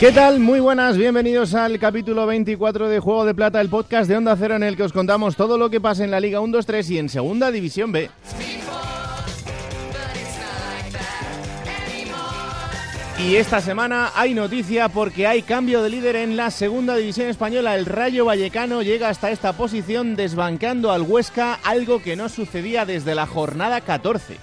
¿Qué tal? Muy buenas, bienvenidos al capítulo 24 de Juego de Plata, el podcast de Onda Cero en el que os contamos todo lo que pasa en la Liga 1, 2, 3 y en Segunda División B. Y esta semana hay noticia porque hay cambio de líder en la segunda división española. El Rayo Vallecano llega hasta esta posición desbancando al Huesca, algo que no sucedía desde la jornada 14.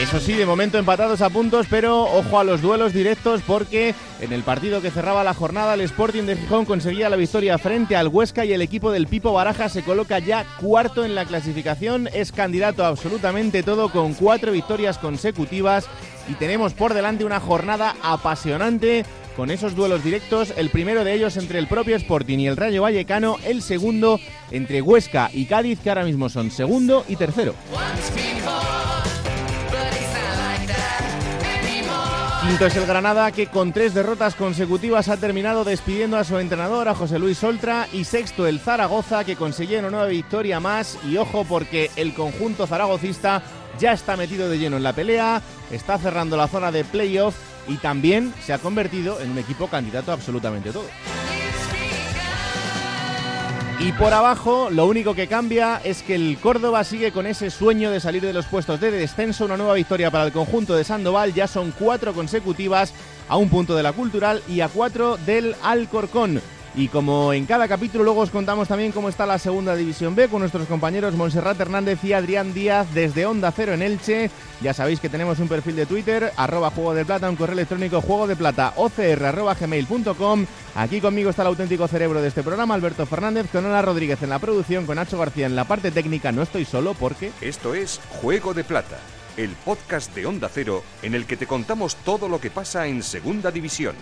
Eso sí, de momento empatados a puntos, pero ojo a los duelos directos porque en el partido que cerraba la jornada el Sporting de Gijón conseguía la victoria frente al Huesca y el equipo del Pipo Baraja se coloca ya cuarto en la clasificación, es candidato absolutamente todo con cuatro victorias consecutivas y tenemos por delante una jornada apasionante con esos duelos directos, el primero de ellos entre el propio Sporting y el Rayo Vallecano, el segundo entre Huesca y Cádiz que ahora mismo son segundo y tercero. Quinto es el Granada que con tres derrotas consecutivas ha terminado despidiendo a su entrenador, a José Luis Oltra. Y sexto el Zaragoza que consiguió una nueva victoria más. Y ojo porque el conjunto zaragocista ya está metido de lleno en la pelea, está cerrando la zona de playoff y también se ha convertido en un equipo candidato a absolutamente todo. Y por abajo, lo único que cambia es que el Córdoba sigue con ese sueño de salir de los puestos de descenso. Una nueva victoria para el conjunto de Sandoval. Ya son cuatro consecutivas a un punto de la Cultural y a cuatro del Alcorcón. Y como en cada capítulo, luego os contamos también cómo está la segunda división B con nuestros compañeros Monserrat Hernández y Adrián Díaz desde Onda Cero en Elche. Ya sabéis que tenemos un perfil de Twitter, arroba juego de plata, un correo electrónico juego de plata, ocr gmail.com. Aquí conmigo está el auténtico cerebro de este programa, Alberto Fernández, con Ana Rodríguez en la producción, con Nacho García en la parte técnica. No estoy solo porque. Esto es Juego de Plata, el podcast de Onda Cero en el que te contamos todo lo que pasa en Segunda División.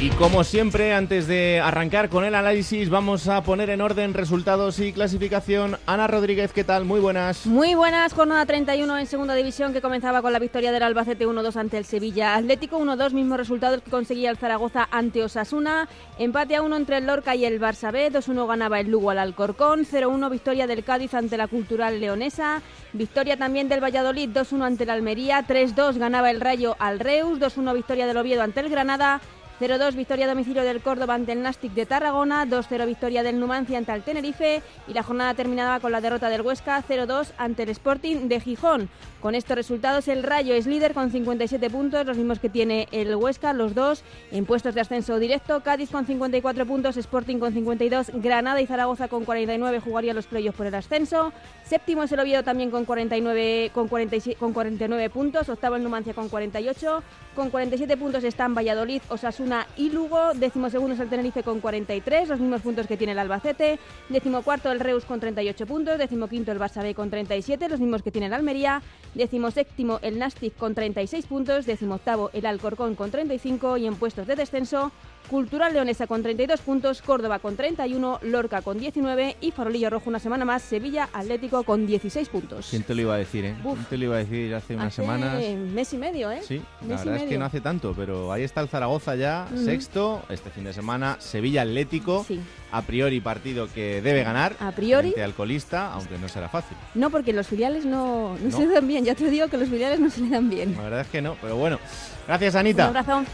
Y como siempre, antes de arrancar con el análisis, vamos a poner en orden resultados y clasificación. Ana Rodríguez, ¿qué tal? Muy buenas. Muy buenas, jornada 31 en segunda división que comenzaba con la victoria del Albacete 1-2 ante el Sevilla Atlético, 1-2, mismos resultados que conseguía el Zaragoza ante Osasuna, empate a 1 entre el Lorca y el Barça B, 2-1 ganaba el Lugo al Alcorcón, 0-1 victoria del Cádiz ante la Cultural Leonesa, victoria también del Valladolid 2-1 ante el Almería, 3-2 ganaba el Rayo al Reus, 2-1 victoria del Oviedo ante el Granada, 0-2 victoria a domicilio del Córdoba ante el Nastic de Tarragona, 2-0 victoria del Numancia ante el Tenerife y la jornada terminaba con la derrota del Huesca 0-2 ante el Sporting de Gijón. Con estos resultados el Rayo es líder con 57 puntos, los mismos que tiene el Huesca, los dos en puestos de ascenso directo, Cádiz con 54 puntos, Sporting con 52, Granada y Zaragoza con 49 jugaría los playoffs por el ascenso. Séptimo es el Oviedo también con 49 con, 47, con 49 puntos, octavo el Numancia con 48, con 47 puntos están Valladolid, Osasuna y Lugo, décimo segundo es el Tenerife con 43, los mismos puntos que tiene el Albacete, décimo cuarto el Reus con 38 puntos, décimo quinto el Barça con 37, los mismos que tiene el Almería, décimo séptimo el Nastic con 36 puntos, décimo octavo el Alcorcón con 35 y en puestos de descenso Cultural Leonesa con 32 puntos, Córdoba con 31, Lorca con 19 y Farolillo Rojo una semana más, Sevilla Atlético con 16 puntos. ¿Quién te lo iba a decir, eh? ¿Quién te lo iba a decir hace unas hace semanas? mes y medio, ¿eh? Sí, la Mes verdad es que no hace tanto, pero ahí está el Zaragoza ya, sexto, este fin de semana, Sevilla Atlético, Sí. a priori partido que debe ganar, A priori. frente al colista, aunque no será fácil. No, porque los filiales no, no, No. se le dan bien. Ya te digo que los filiales no se le dan bien. La verdad es que no, pero bueno. Gracias, Un Anita. abrazo.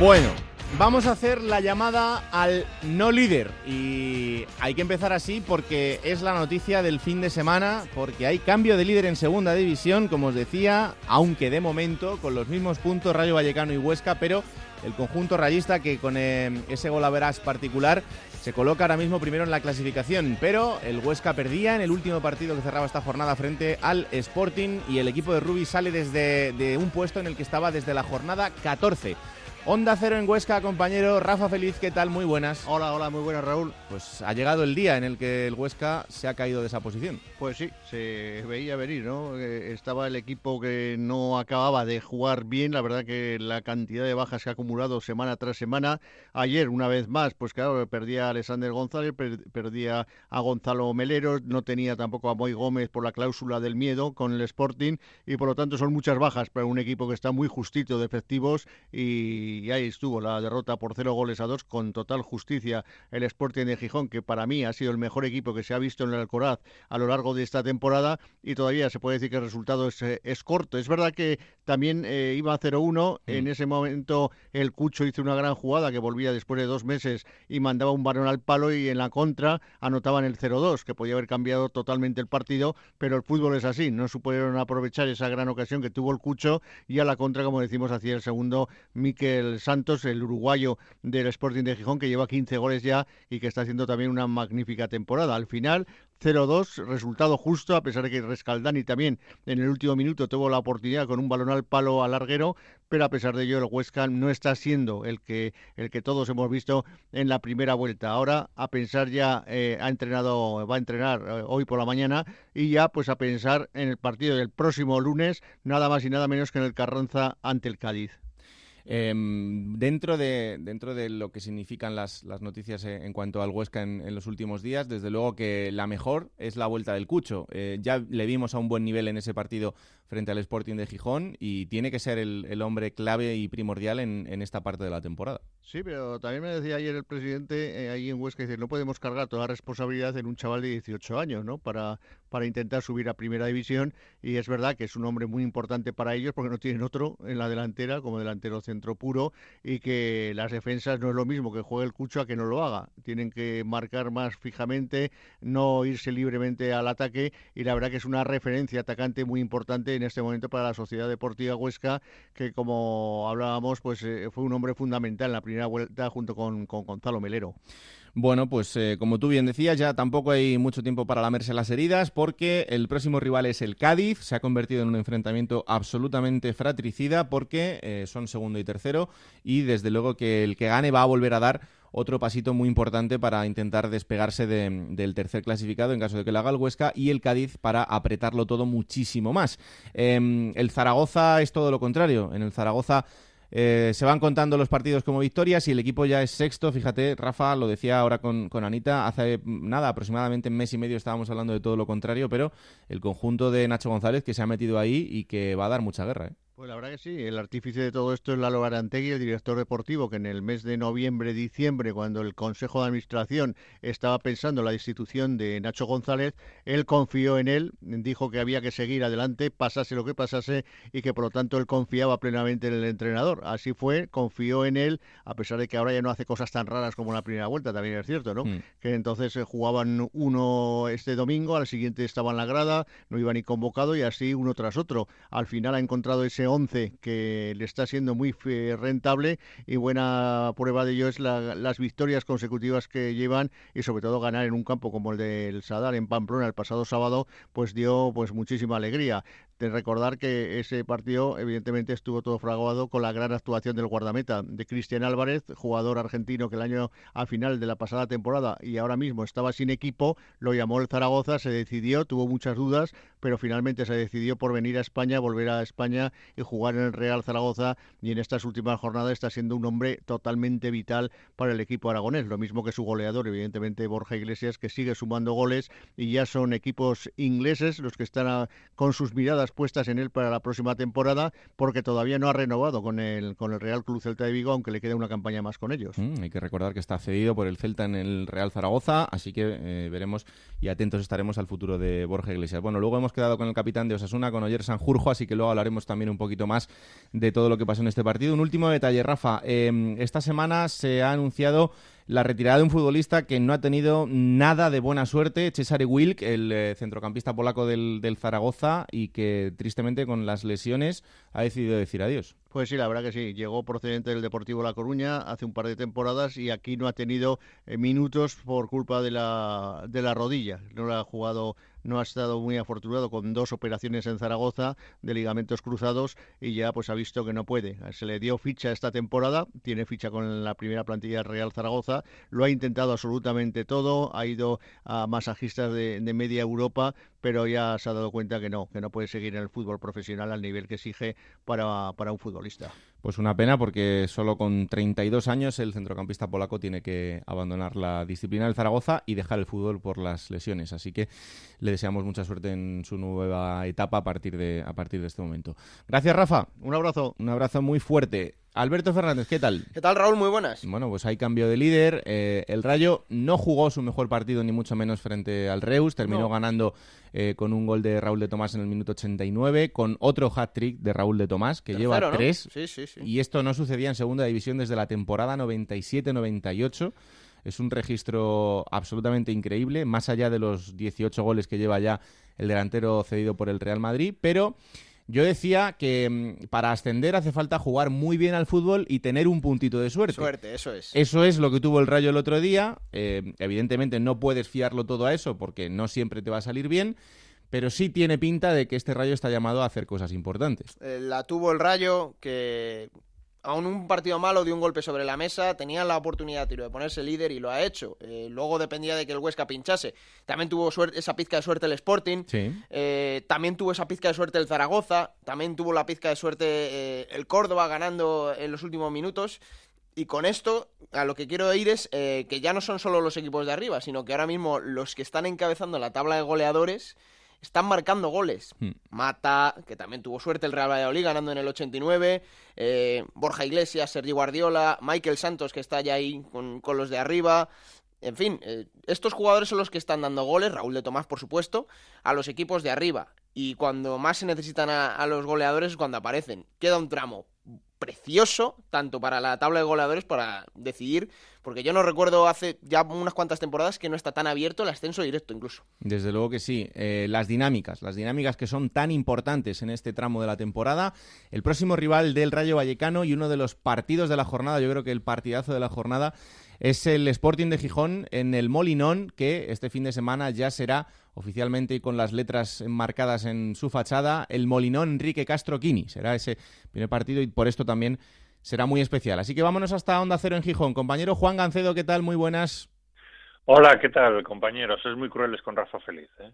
Bueno, vamos a hacer la llamada al no líder y hay que empezar así porque es la noticia del fin de semana, porque hay cambio de líder en segunda división, como os decía, aunque de momento con los mismos puntos Rayo Vallecano y Huesca, pero el conjunto rayista que con eh, ese gol a verás particular se coloca ahora mismo primero en la clasificación, pero el Huesca perdía en el último partido que cerraba esta jornada frente al Sporting y el equipo de Rubí sale desde de un puesto en el que estaba desde la jornada 14. Onda Cero en Huesca, compañero Rafa Feliz, ¿qué tal? Muy buenas. Hola, hola, muy buenas, Raúl. Pues ha llegado el día en el que el Huesca se ha caído de esa posición. Pues sí, se veía venir, ¿no? Eh, estaba el equipo que no acababa de jugar bien, la verdad que la cantidad de bajas que ha acumulado semana tras semana. Ayer, una vez más, pues claro, perdía a Alexander González, perdía a Gonzalo Melero, no tenía tampoco a Moy Gómez por la cláusula del miedo con el Sporting y por lo tanto son muchas bajas para un equipo que está muy justito de efectivos y y ahí estuvo la derrota por cero goles a dos con total justicia el Sporting de Gijón, que para mí ha sido el mejor equipo que se ha visto en el Alcoraz a lo largo de esta temporada y todavía se puede decir que el resultado es, eh, corto. Es verdad que también eh, iba a 0-1, mm. en ese momento el Cucho hizo una gran jugada que volvía después de dos meses y mandaba un balón al palo y en la contra anotaban el 0-2, que podía haber cambiado totalmente el partido, pero el fútbol es así, no supieron aprovechar esa gran ocasión que tuvo el Cucho y a la contra, como decimos, hacía el segundo Miquel Santos, el uruguayo del Sporting de Gijón, que lleva 15 goles ya y que está haciendo también una magnífica temporada. Al final, 0-2, resultado justo, a pesar de que Rescaldani también en el último minuto tuvo la oportunidad con un balón al palo al larguero, pero a pesar de ello el Huesca no está siendo el que, el que todos hemos visto en la primera vuelta. Ahora a pensar ya, eh, ha entrenado, va a entrenar eh, hoy por la mañana y ya pues a pensar en el partido del próximo lunes, nada más y nada menos que en el Carranza ante el Cádiz. Em, dentro, de, dentro de lo que significan las, noticias en cuanto al Huesca en, los últimos días, desde luego que la mejor es la vuelta del Cucho. Eh, ya le vimos a un buen nivel en ese partido frente al Sporting de Gijón y tiene que ser el, hombre clave y primordial en, esta parte de la temporada. Sí, pero también me decía ayer el presidente eh, ahí en Huesca, dice, no podemos cargar toda la responsabilidad en un chaval de 18 años, ¿no? Para, para intentar subir a primera división y es verdad que es un hombre muy importante para ellos porque no tienen otro en la delantera como delantero centro puro y que las defensas no es lo mismo que juegue el Cucho a que no lo haga. Tienen que marcar más fijamente, no irse libremente al ataque y la verdad que es una referencia atacante muy importante en este momento para la Sociedad Deportiva Huesca, que como hablábamos, pues eh, fue un hombre fundamental en la primera vuelta junto con, con Gonzalo Melero. Bueno, pues eh, como tú bien decías, ya tampoco hay mucho tiempo para lamerse las heridas porque el próximo rival es el Cádiz. Se ha convertido en un enfrentamiento absolutamente fratricida porque eh, son segundo y tercero y desde luego que el que gane va a volver a dar otro pasito muy importante para intentar despegarse del tercer clasificado en caso de que lo haga el Huesca y el Cádiz para apretarlo todo muchísimo más. Em, el Zaragoza es todo lo contrario. En el Zaragoza eh, se van contando los partidos como victorias y el equipo ya es sexto. Fíjate, Rafa lo decía ahora con, con Anita, hace nada, aproximadamente un mes y medio estábamos hablando de todo lo contrario, pero el conjunto de Nacho González que se ha metido ahí y que va a dar mucha guerra. ¿eh? Pues la verdad que sí, el artífice de todo esto es Lalo Garantegui, el director deportivo, que en el mes de noviembre, diciembre, cuando el Consejo de Administración estaba pensando en la institución de Nacho González, él confió en él, dijo que había que seguir adelante, pasase lo que pasase, y que por lo tanto él confiaba plenamente en el entrenador. Así fue, confió en él, a pesar de que ahora ya no hace cosas tan raras como en la primera vuelta, también es cierto, ¿no? Hmm. Que entonces eh, jugaban uno este domingo, al siguiente estaba en la grada, no iba ni convocado, y así uno tras otro. Al final ha encontrado ese 11 que le está siendo muy rentable y buena prueba de ello es las victorias consecutivas que llevan y sobre todo ganar en un campo como el del Sadar en Pamplona el pasado sábado pues dio pues muchísima alegría. De recordar que ese partido evidentemente estuvo todo fraguado con la gran actuación del guardameta de Cristian Álvarez, jugador argentino que el año a final de la pasada temporada y ahora mismo estaba sin equipo, lo llamó el Zaragoza, se decidió, tuvo muchas dudas, pero finalmente se decidió por venir a España, volver a España y jugar en el Real Zaragoza y en estas últimas jornadas está siendo un hombre totalmente vital para el equipo aragonés, lo mismo que su goleador, evidentemente Borja Iglesias, que sigue sumando goles y ya son equipos ingleses los que están con sus miradas puestas en él para la próxima temporada porque todavía no ha renovado con el, con el Real Club Celta de Vigo, aunque le queda una campaña más con ellos. Mm, hay que recordar que está cedido por el Celta en el Real Zaragoza, así que eh, veremos y atentos estaremos al futuro de Borja Iglesias. Bueno, luego hemos quedado con el capitán de Osasuna, con Oyer Sanjurjo, así que luego hablaremos también un poquito más de todo lo que pasó en este partido. Un último detalle, Rafa. Em, esta semana se ha anunciado la retirada de un futbolista que no ha tenido nada de buena suerte, Cesare Wilk, el eh, centrocampista polaco del, Zaragoza, y que tristemente con las lesiones ha decidido decir adiós. Pues sí, la verdad que sí. Llegó procedente del Deportivo La Coruña hace un par de temporadas y aquí no ha tenido eh, minutos por culpa de la, de la rodilla. No la ha jugado no ha estado muy afortunado con dos operaciones en Zaragoza de ligamentos cruzados y ya pues ha visto que no puede. Se le dio ficha esta temporada, tiene ficha con la primera plantilla Real Zaragoza, lo ha intentado absolutamente todo, ha ido a masajistas de, de media Europa, pero ya se ha dado cuenta que no, que no puede seguir en el fútbol profesional al nivel que exige para, para un futbolista. Pues una pena porque solo con 32 años el centrocampista polaco tiene que abandonar la disciplina del Zaragoza y dejar el fútbol por las lesiones. Así que le deseamos mucha suerte en su nueva etapa a partir de, a partir de este momento. Gracias, Rafa. Un abrazo. Un abrazo muy fuerte. Alberto Fernández, ¿qué tal? ¿Qué tal, Raúl? Muy buenas. Bueno, pues hay cambio de líder. Eh, el Rayo no jugó su mejor partido, ni mucho menos frente al Reus. Terminó No. ganando eh, con un gol de Raúl de Tomás en el minuto 89, con otro hat-trick de Raúl de Tomás, que Tercero, lleva ¿no? tres. Sí, sí, sí. Y esto no sucedía en segunda división desde la temporada 97-98. Es un registro absolutamente increíble, más allá de los 18 goles que lleva ya el delantero cedido por el Real Madrid. Pero yo decía que mm, para ascender hace falta jugar muy bien al fútbol y tener un puntito de suerte. Suerte, eso es. Eso es lo que tuvo el Rayo el otro día. Eh, evidentemente no puedes fiarlo todo a eso porque no siempre te va a salir bien, pero sí tiene pinta de que este Rayo está llamado a hacer cosas importantes. Eh, la tuvo el Rayo, que aún un partido malo dio un golpe sobre la mesa, tenía la oportunidad tiro de ponerse líder y lo ha hecho. Eh, luego dependía de que el Huesca pinchase. También tuvo suerte- esa pizca de suerte el Sporting. Sí. Eh, también tuvo esa pizca de suerte el Zaragoza, también tuvo la pizca de suerte eh, el Córdoba ganando en los últimos minutos. Y con esto, a lo que quiero ir es que ya no son solo los equipos de arriba, sino que ahora mismo los que están encabezando la tabla de goleadores están marcando goles. Hmm. Mata, que también tuvo suerte el Real Valladolid ganando en el 89, eh, Borja Iglesias, Sergi Guardiola, Michael Santos, que está ya ahí con, con los de arriba. En fin, eh, estos jugadores son los que están dando goles, Raúl de Tomás, por supuesto, a los equipos de arriba. Y cuando más se necesitan a, a los goleadores es cuando aparecen. Queda un tramo precioso, tanto para la tabla de goleadores, para decidir, porque yo no recuerdo hace ya unas cuantas temporadas que no está tan abierto el ascenso directo incluso. Desde luego que sí. Eh, las dinámicas, las dinámicas que son tan importantes en este tramo de la temporada. El próximo rival del Rayo Vallecano y uno de los partidos de la jornada, yo creo que el partidazo de la jornada, es el Sporting de Gijón en el Molinón, que este fin de semana ya será oficialmente y con las letras enmarcadas en su fachada, el Molinón Enrique Castro Quini. Será ese primer partido y por esto también será muy especial. Así que vámonos hasta Onda Cero en Gijón. Compañero Juan Gancedo, ¿qué tal? Muy buenas. Hola, ¿qué tal, compañeros? Sois muy crueles con Rafa Feliz. ¿eh?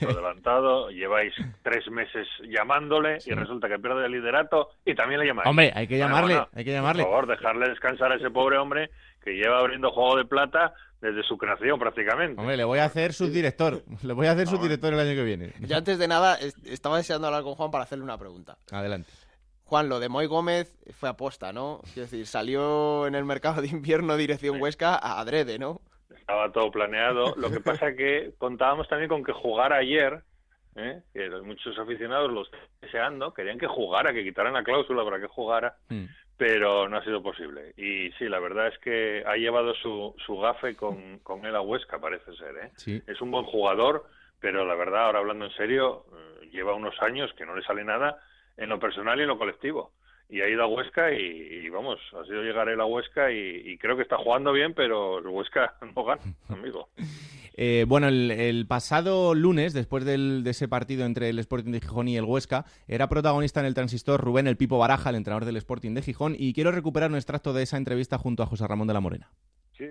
Por adelantado, lleváis tres meses llamándole y resulta que pierde el liderato y también le llamáis. Hombre, hay que llamarle, bueno, hay que llamarle. Por favor, dejarle descansar a ese pobre hombre que lleva abriendo Juego de Plata desde su creación prácticamente. Hombre, le voy a hacer subdirector. Le voy a hacer Ah, subdirector el año que viene. Yo antes de nada es- estaba deseando hablar con Juan para hacerle una pregunta. Adelante. Juan, lo de Moy Gómez fue aposta, ¿no? Quiero decir, salió en el mercado de invierno dirección Huesca a adrede, ¿no? Estaba todo planeado. Lo que pasa que contábamos también con que jugara ayer, ¿eh? que muchos aficionados los deseando, querían que jugara, que quitaran la cláusula para que jugara. Mm. pero no ha sido posible. Y sí, la verdad es que ha llevado su, su gafe con, con él a Huesca, parece ser. ¿eh? Sí. Es un buen jugador, pero la verdad, ahora hablando en serio, eh, lleva unos años que no le sale nada en lo personal y en lo colectivo. Y ha ido a Huesca y, y, vamos, ha sido llegar él a Huesca y, y creo que está jugando bien, pero el Huesca no gana, amigo. Eh, bueno, el, el pasado lunes, después del- de ese partido entre el Sporting de Gijón y el Huesca, era protagonista en el transistor Rubén El Pipo Baraja, el entrenador del Sporting de Gijón, y quiero recuperar un extracto de esa entrevista junto a José Ramón de la Morena. Sí,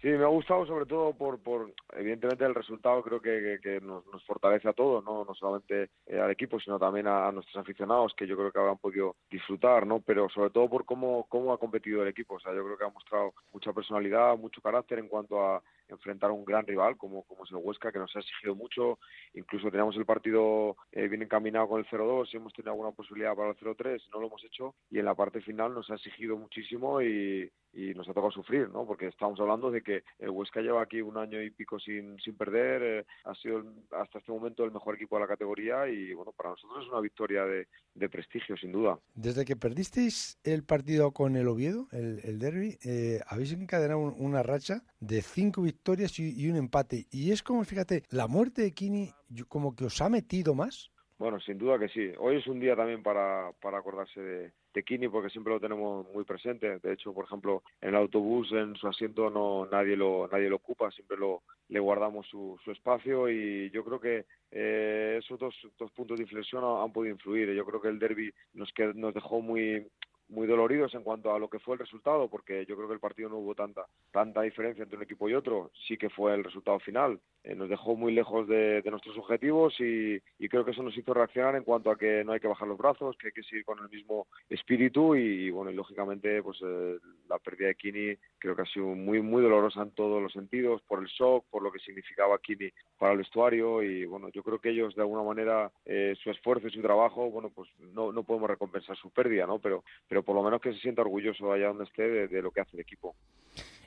sí, me ha gustado sobre todo por, por evidentemente el resultado creo que, que- nos, nos fortalece a todos, no, no solamente eh, al equipo, sino también a, a nuestros aficionados que yo creo que habrán podido disfrutar, ¿no? Pero sobre todo por cómo, cómo ha competido el equipo, o sea, yo creo que ha mostrado mucha personalidad, mucho carácter en cuanto a enfrentar a un gran rival como, como es el Huesca, que nos ha exigido mucho, incluso teníamos el partido eh, bien encaminado con el 0-2 y hemos tenido alguna posibilidad para el 0-3, no lo hemos hecho y en la parte final nos ha exigido muchísimo y, y nos ha tocado sufrir, ¿no? Porque estamos hablando de que el Huesca lleva aquí un año y pico sin, sin perder, eh, ha sido hasta este momento el mejor equipo de la categoría y bueno, para nosotros es una victoria de, de prestigio, sin duda. Desde que perdisteis el partido con el Oviedo, el, el derby, eh, habéis encadenado un- una racha de cinco victorias y, y un empate. Y es como, fíjate, la muerte de Kini como que os ha metido más. Bueno, sin duda que sí. Hoy es un día también para, para acordarse de, Kini porque siempre lo tenemos muy presente. De hecho, por ejemplo, en el autobús, en su asiento, no nadie lo, nadie lo ocupa, siempre lo, le guardamos su, espacio y yo creo que eh, esos dos, dos puntos de inflexión han, podido influir. Yo creo que el derby nos, qued- nos dejó muy muy doloridos en cuanto a lo que fue el resultado, porque yo creo que el partido no hubo tanta tanta diferencia entre un equipo y otro, sí que fue el resultado final. Eh, nos dejó muy lejos de, nuestros objetivos y, y creo que eso nos hizo reaccionar en cuanto a que no hay que bajar los brazos, que hay que seguir con el mismo espíritu y, bueno, y lógicamente pues eh, la pérdida de Kini creo que ha sido muy muy dolorosa en todos los sentidos, por el shock, por lo que significaba Kini para el vestuario y bueno, yo creo que ellos de alguna manera eh, su esfuerzo y su trabajo, bueno, pues no, no podemos recompensar su pérdida, ¿no? Pero pero por lo menos que se sienta orgulloso allá donde esté de, de lo que hace el equipo.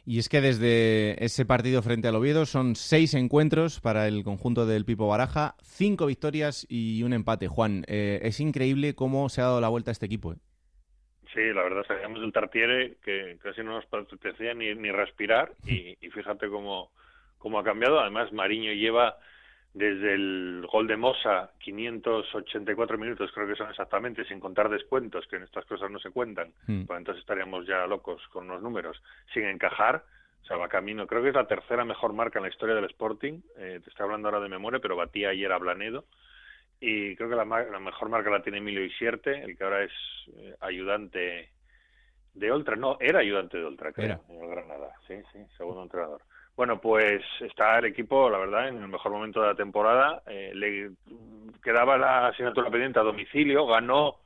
Y es que desde ese partido frente al Oviedo son seis encuentros para el conjunto del Pipo Baraja, cinco victorias y un empate. Juan, eh, es increíble cómo se ha dado la vuelta a este equipo. ¿eh? Sí, la verdad, salíamos del Tartiere que casi no nos apetecía ni, ni respirar y, y fíjate cómo, cómo ha cambiado. Además, Mariño lleva desde el gol de Mosa 584 minutos, creo que son exactamente, sin contar descuentos, que en estas cosas no se cuentan, Mm. pues entonces estaríamos ya locos con los números, sin encajar. O sea, va camino. Creo que es la tercera mejor marca en la historia del Sporting. Eh, te estoy hablando ahora de memoria, pero batía ayer a Blanedo y creo que la, la mejor marca la tiene Emilio Isierte, el que ahora es eh, ayudante de Oltra, no, era ayudante de Oltra, creo, Era. en el Granada, sí, sí, segundo entrenador. Bueno, pues está el equipo, la verdad, en el mejor momento de la temporada. Eh, le quedaba la asignatura pendiente a domicilio, ganó,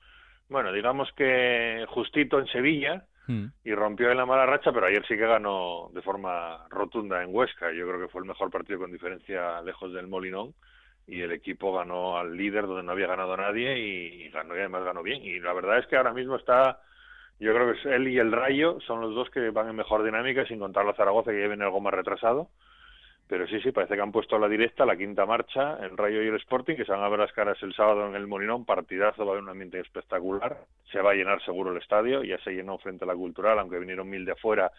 bueno, digamos que justito en Sevilla Mm. y rompió en la mala racha, pero ayer sí que ganó de forma rotunda en Huesca. Yo creo que fue el mejor partido con diferencia lejos del Molinón y el equipo ganó al líder donde no había ganado nadie y, y ganó y además ganó bien. Y la verdad es que ahora mismo está, yo creo que él y el Rayo son los dos que van en mejor dinámica, sin contar la Zaragoza que ya viene algo más retrasado. Pero sí, sí, parece que han puesto a la directa, la quinta marcha, el Rayo y el Sporting, que se van a ver las caras el sábado en el Molinón, partidazo, va a haber un ambiente espectacular, se va a llenar seguro el estadio, ya se llenó frente a la Cultural, aunque vinieron mil de afuera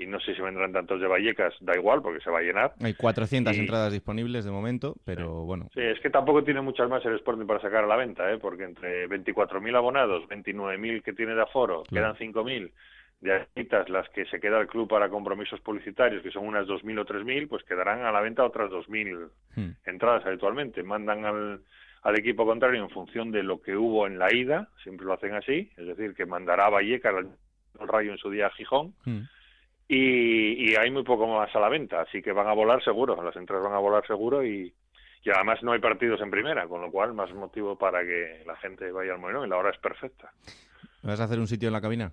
y no sé si vendrán tantos de Vallecas, da igual, porque se va a llenar. Hay 400 Y- entradas disponibles de momento, pero bueno. Sí, es que tampoco tiene muchas más el Sporting para sacar a la venta, ¿eh? porque entre 24.000 abonados, 29.000 que tiene de aforo, Claro. quedan 5.000 de arritas las que se queda el club para compromisos publicitarios, que son unas 2.000 o 3.000, pues quedarán a la venta otras 2.000 Mm. entradas habitualmente. Mandan al, al equipo contrario en función de lo que hubo en la ida, siempre lo hacen así, es decir, que mandará a Vallecas al Rayo en su día a Gijón, Mm. Y, y hay muy poco más a la venta, así que van a volar seguro, las entradas van a volar seguro y, y además no hay partidos en primera, con lo cual más motivo para que la gente vaya al Molinón y la hora es perfecta. ¿Vas a hacer un sitio en la cabina?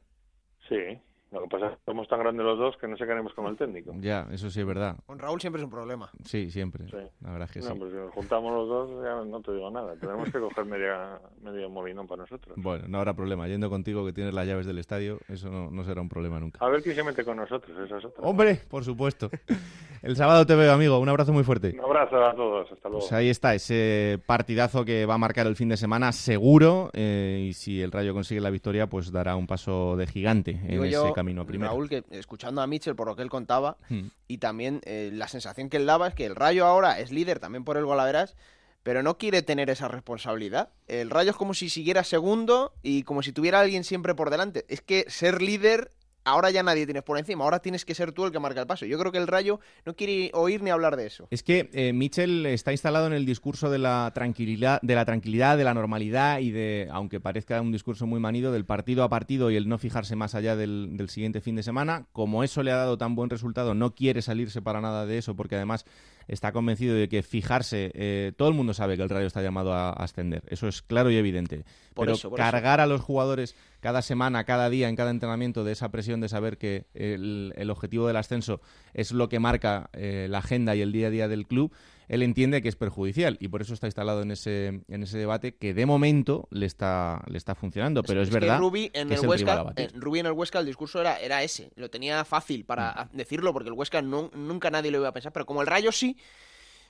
Sí, lo que pasa es que somos tan grandes los dos que no sé qué haremos con el técnico. Ya, eso sí es verdad. Con Raúl siempre es un problema. Sí, siempre. Sí. La verdad es que No, sí. pues si nos juntamos los dos ya no te digo nada, tenemos que coger media, medio molinón para nosotros. Bueno, no habrá problema. Yendo contigo que tienes las llaves del estadio, eso no, no será un problema nunca. A ver quién se mete con nosotros, esa es otra. Hombre, por supuesto. El sábado te veo, amigo. Un abrazo muy fuerte. Un abrazo a todos, hasta luego. Pues ahí está, ese partidazo que va a marcar el fin de semana seguro. eh, y si el Rayo consigue la victoria, pues dará un paso de gigante en Digo ese yo, camino a primera. Raúl, que escuchando a Mitchell por lo que él contaba, Hmm. y también eh, la sensación que él daba es que el Rayo ahora es líder también por el golaveras, pero no quiere tener esa responsabilidad. El Rayo es como si siguiera segundo y como si tuviera alguien siempre por delante. Es que ser líder, ahora ya nadie tienes por encima, ahora tienes que ser tú el que marca el paso. Yo creo que el Rayo no quiere oír ni hablar de eso. Es que eh, Mitchell está instalado en el discurso de la tranquilidad, de la tranquilidad, de la normalidad y de, aunque parezca un discurso muy manido, del partido a partido y el no fijarse más allá del, del siguiente fin de semana. Como eso le ha dado tan buen resultado, no quiere salirse para nada de eso, porque además está convencido de que fijarse, eh, todo el mundo sabe que el Rayo está llamado a, ascender, eso es claro y evidente. Por Pero eso, por eso. cargar a los jugadores cada semana, cada día, en cada entrenamiento de esa presión de saber que el, el objetivo del ascenso es lo que marca eh, la agenda y el día a día del club, él entiende que es perjudicial y por eso está instalado en ese, en ese debate que de momento le está, le está funcionando. Pero es, verdad Rubí en que el es el Huesca, en Rubí en el Huesca el discurso era, era ese, lo tenía fácil para Mm. decirlo porque el Huesca no- nunca nadie lo iba a pensar, pero como el Rayo sí,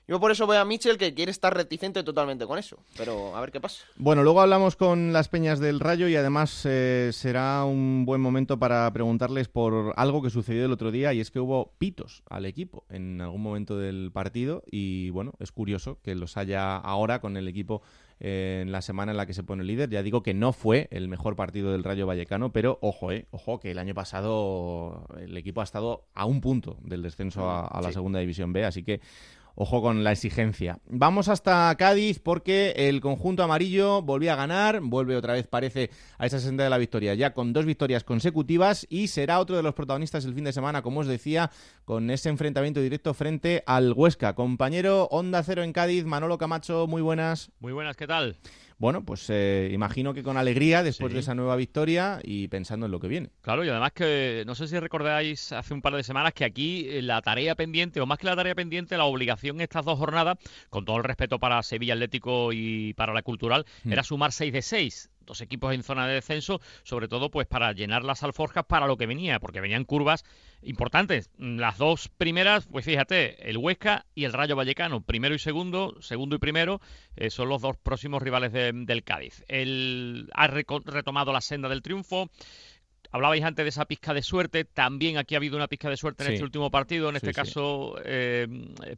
Yo por eso veo a Michel que quiere estar reticente totalmente con eso, pero a ver qué pasa. Bueno, luego hablamos con las peñas del Rayo y además eh, será un buen momento para preguntarles por algo que sucedió el otro día y es que hubo pitos al equipo en algún momento del partido y bueno, es curioso que los haya ahora con el equipo eh, en la semana en la que se pone líder. Ya digo que no fue el mejor partido del Rayo Vallecano, pero ojo, eh, ojo que el año pasado el equipo ha estado a un punto del descenso a, a la segunda división B, así que Ojo con la exigencia. Vamos hasta Cádiz porque el conjunto amarillo volvió a ganar, vuelve otra vez, parece, a esa senda de la victoria, ya con dos victorias consecutivas y será otro de los protagonistas el fin de semana, como os decía, con ese enfrentamiento directo frente al Huesca. Compañero Onda Cero en Cádiz, Manolo Camacho, muy buenas. Muy buenas, ¿qué tal? Bueno, pues eh, imagino que con alegría después de esa nueva victoria y pensando en lo que viene. Claro, y además que no sé si recordáis hace un par de semanas que aquí eh, la tarea pendiente, o más que la tarea pendiente, la obligación estas dos jornadas, con todo el respeto para Sevilla Atlético y para la Cultural, mm. era sumar 6 de 6 dos equipos en zona de descenso, sobre todo pues para llenar las alforjas para lo que venía, porque venían curvas importantes. Las dos primeras, pues fíjate, el Huesca y el Rayo Vallecano, primero y segundo, segundo y primero, eh, son los dos próximos rivales del Cádiz. Él ha retomado la senda del triunfo. Hablabais antes de esa pizca de suerte, también aquí ha habido una pizca de suerte en este último partido, en este caso eh,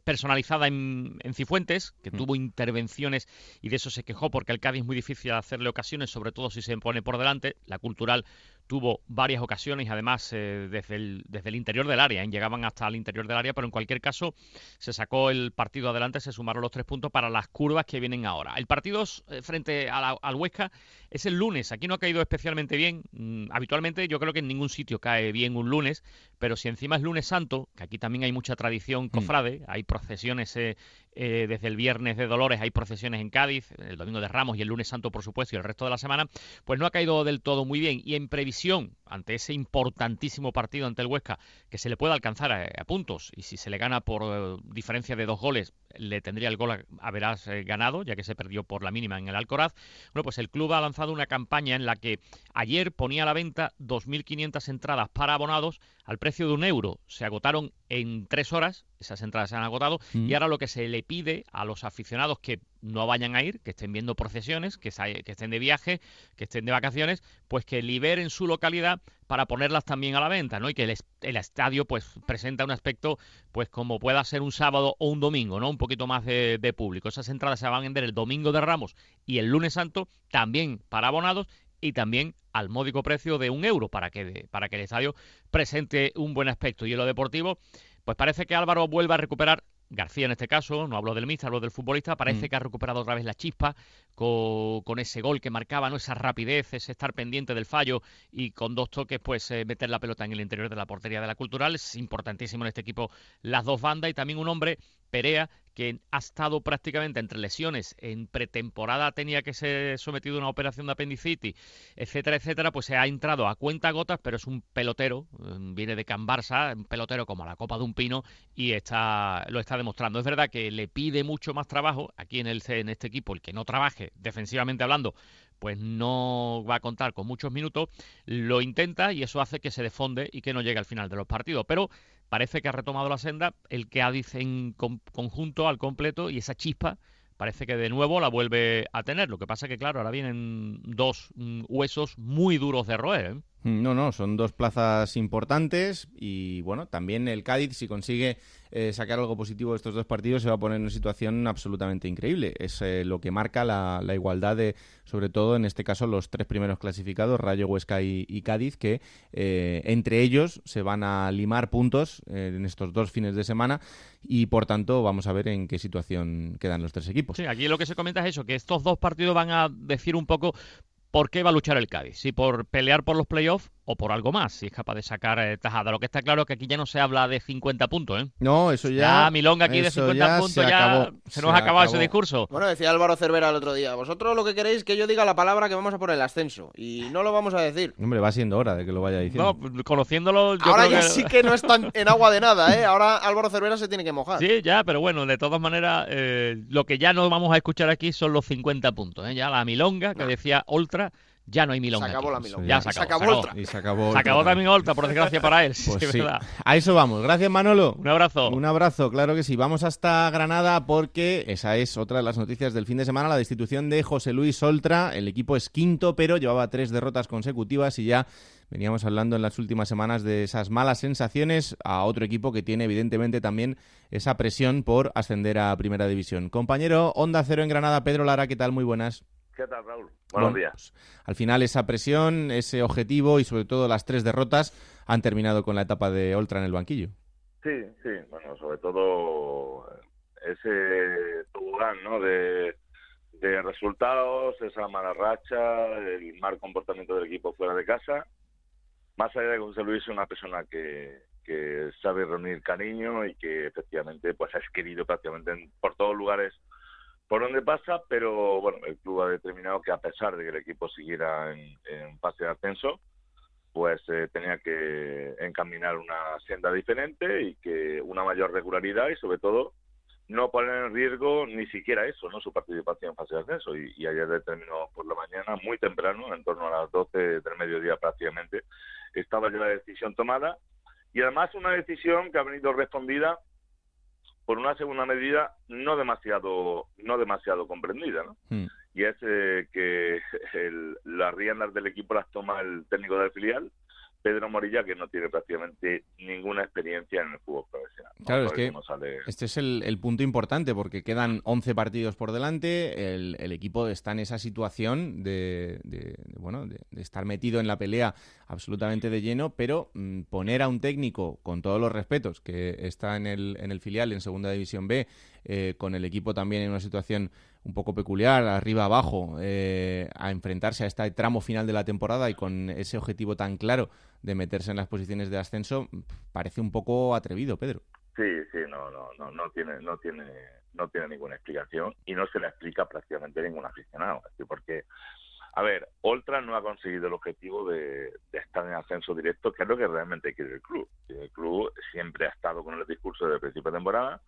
personalizada en, Cifuentes, que mm. tuvo intervenciones y de eso se quejó porque el Cádiz es muy difícil hacerle ocasiones, sobre todo si se pone por delante. La cultural tuvo varias ocasiones, además eh, desde, el, desde el interior del área, ¿eh? llegaban hasta el interior del área, pero en cualquier caso se sacó el partido adelante, se sumaron los tres puntos para las curvas que vienen ahora. El partido eh, frente al Huesca es el lunes, aquí no ha caído especialmente bien, mm, habitualmente yo creo que en ningún sitio cae bien un lunes, pero si encima es lunes santo, que aquí también hay mucha tradición mm. cofrade, hay procesiones eh, desde el viernes de Dolores hay procesiones en Cádiz, el domingo de Ramos y el lunes santo, por supuesto, y el resto de la semana, pues no ha caído del todo muy bien. Y en previsión, ante ese importantísimo partido ante el Huesca, que se le puede alcanzar a, puntos, y si se le gana por eh, diferencia de dos goles, le tendría el gol a, verás eh, ganado, ya que se perdió por la mínima en el Alcoraz. Bueno, pues el club ha lanzado una campaña en la que ayer ponía a la venta 2.500 entradas para abonados al precio de un euro. Se agotaron en tres horas, esas entradas se han agotado, mm. y ahora lo que se le pide a los aficionados que no vayan a ir, que estén viendo procesiones, que, que estén de viaje, que estén de vacaciones, pues que liberen su localidad para ponerlas también a la venta, ¿no? Y que el, estadio pues presenta un aspecto pues como pueda ser un sábado o un domingo, ¿no? Un poquito más de, público. Esas entradas se van a vender el domingo de Ramos y el lunes santo también para abonados y también al módico precio de un euro para que, para que el estadio presente un buen aspecto. Y en lo deportivo, pues parece que Álvaro vuelve a recuperar García en este caso, no hablo del míster, hablo del futbolista, parece mm. que ha recuperado otra vez la chispa con, ese gol que marcaba, ¿no? esa rapidez, ese estar pendiente del fallo y con dos toques, pues eh, meter la pelota en el interior de la portería de la cultural. Es importantísimo en este equipo las dos bandas y también un hombre Perea, que ha estado prácticamente entre lesiones, en pretemporada tenía que ser sometido a una operación de apendicitis, etcétera, etcétera, pues se ha entrado a cuenta gotas, pero es un pelotero, mm, viene de Can Barça, un pelotero como la copa de un pino y está lo está demostrando. Es verdad que le pide mucho más trabajo aquí en el en este equipo, el que no trabaje defensivamente hablando, pues no va a contar con muchos minutos, lo intenta y eso hace que se defonde y que no llegue al final de los partidos. Pero parece que ha retomado la senda el que ha dice en conjunto al completo y esa chispa parece que de nuevo la vuelve a tener. Lo que pasa que, claro, ahora vienen dos mm, huesos muy duros de roer. ¿eh? Mm, no, no, son dos plazas importantes y bueno, también el Cádiz si consigue eh, sacar algo positivo de estos dos partidos se va a poner en una situación absolutamente increíble. Es eh, lo que marca la, igualdad de, sobre todo en este caso, los tres primeros clasificados, Rayo, Huesca y, Cádiz, que eh, entre ellos se van a limar puntos en estos dos fines de semana y por tanto vamos a ver en qué situación quedan los tres equipos. Sí, aquí lo que se comenta es eso, que estos dos partidos van a decir un poco por qué va a luchar el Cádiz. Si por pelear por los playoffs o por algo más, si es capaz de sacar eh, tajada. Lo que está claro es que aquí ya no se habla de 50 puntos, ¿eh? No, eso ya... Ya, Milonga aquí de 50 puntos, se ya se nos ha acabado ese discurso. Bueno, decía Álvaro Cervera el otro día, vosotros lo que queréis es que yo diga la palabra que vamos a poner el ascenso, y no lo vamos a decir. Hombre, va siendo hora de que lo vaya diciendo. No, conociéndolo... Yo Ahora ya sí que no están en agua de nada, ¿eh? Ahora Álvaro Cervera se tiene que mojar. Sí, ya, pero bueno, de todas maneras, eh, lo que ya no vamos a escuchar aquí son los 50 puntos, ¿eh? Ya la Milonga, que decía Ultra ya no hay milonga. Se acabó aquí. la milonga. Ya Y se se acabó. se Oltra. Y se acabó. Se acabó también Oltra, por desgracia para él. Pues sí, sí. verdad. A eso vamos. Gracias, Manolo. Un abrazo. Un abrazo, claro que sí. Vamos hasta Granada porque esa es otra de las noticias del fin de semana, la destitución de José Luis Oltra. El equipo es quinto, pero llevaba tres derrotas consecutivas y ya veníamos hablando en las últimas semanas de esas malas sensaciones a otro equipo que tiene evidentemente también esa presión por ascender a Primera División. Compañero Onda Cero en Granada, Pedro Lara, ¿qué tal? Muy buenas. ¿Qué tal, Raúl? Buenos Bueno, días. pues, al final esa presión, ese objetivo y sobre todo las tres derrotas han terminado con la etapa de Oltra en el banquillo. Sí, sí, bueno, sobre todo ese tobogán, ¿no? De, de resultados, esa mala racha, el mal comportamiento del equipo fuera de casa. Más allá de que José Luis es una persona que, que sabe reunir cariño y que efectivamente pues es querido prácticamente en- por todos lugares por donde pasa, pero bueno, el club ha determinado que a pesar de que el equipo siguiera en, en fase de ascenso, pues eh, tenía que encaminar una senda diferente y que una mayor regularidad y sobre todo no poner en riesgo ni siquiera eso, no su participación en fase de ascenso. Y, y ayer determinó por la mañana, muy temprano, en torno a las 12 del mediodía prácticamente, estaba ya la decisión tomada y además una decisión que ha venido respondida por una segunda medida no demasiado no demasiado comprendida, ¿no? Hmm. y es eh, que el- las riendas del equipo las toma el técnico del filial, Pedro Morilla, que no tiene prácticamente ninguna experiencia en el fútbol profesional. Claro, es que sale. Este es el, el punto importante porque quedan 11 partidos por delante, el, el equipo está en esa situación de, de- de, bueno, de, de estar metido en la pelea absolutamente de lleno, pero mm, poner a un técnico, con todos los respetos, que está en el, en el filial en Segunda División B, eh, con el equipo también en una situación un poco peculiar, arriba abajo, eh, a enfrentarse a este tramo final de la temporada y con ese objetivo tan claro de meterse en las posiciones de ascenso, parece un poco atrevido, Pedro. Sí, sí, no, no, no, no tiene, no tiene, no tiene ninguna explicación y no se le explica prácticamente ningún aficionado, porque, a ver, Oltra no ha conseguido el objetivo de, de estar en ascenso directo, que es lo que realmente quiere el club. El club siempre ha estado con el discurso desde el principio de temporada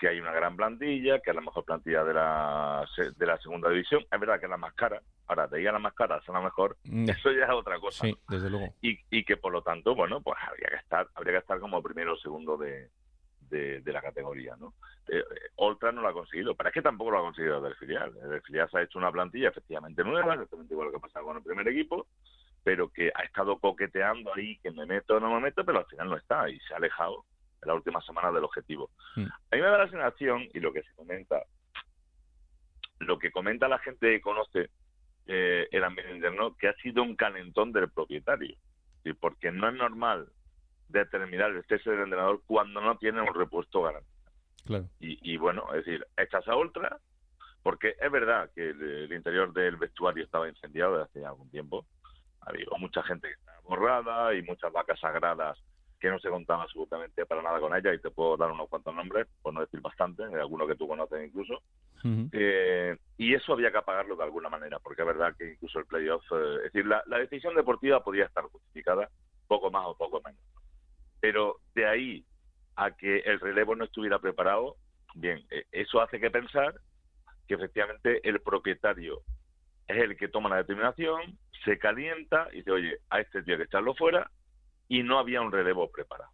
que hay una gran plantilla, que es la mejor plantilla de la, de la segunda división. Es verdad que es la más cara. Ahora, de ir a la más cara a la mejor, Mm. eso ya es otra cosa. Sí, desde luego. y, y que por lo tanto, bueno, pues habría que estar, habría que estar como primero o segundo de, de, de la categoría, ¿no? Eh, eh, Oltra no lo ha conseguido, pero es que tampoco lo ha conseguido desde el filial. El filial se ha hecho una plantilla efectivamente nueva, exactamente igual que ha pasado con el primer equipo, pero que ha estado coqueteando ahí, que me meto o no me meto, pero al final no está y se ha alejado la última semana del objetivo. Mm. A mí me da la sensación, y lo que se comenta, lo que comenta la gente que conoce eh, el ambiente interno, que ha sido un calentón del propietario. Sí, porque no es normal determinar el cese del entrenador cuando no tiene un repuesto garantizado. Claro. Y, y bueno, es decir, echas a Ultra, porque es verdad que el, el interior del vestuario estaba incendiado desde hace algún tiempo. Había mucha gente que estaba borrada y muchas vacas sagradas que no se contaban absolutamente para nada con ella y te puedo dar unos cuantos nombres, por no decir bastante, algunos que tú conoces incluso. Eh, y eso había que apagarlo de alguna manera, porque es verdad que incluso el playoff, eh, es decir, la, la decisión deportiva podía estar justificada, poco más o poco menos. Pero de ahí a que el relevo no estuviera preparado, bien, eh, eso hace que pensar que efectivamente el propietario es el que toma la determinación, se calienta y dice, oye, a este tío hay que echarlo fuera, y no había un relevo preparado.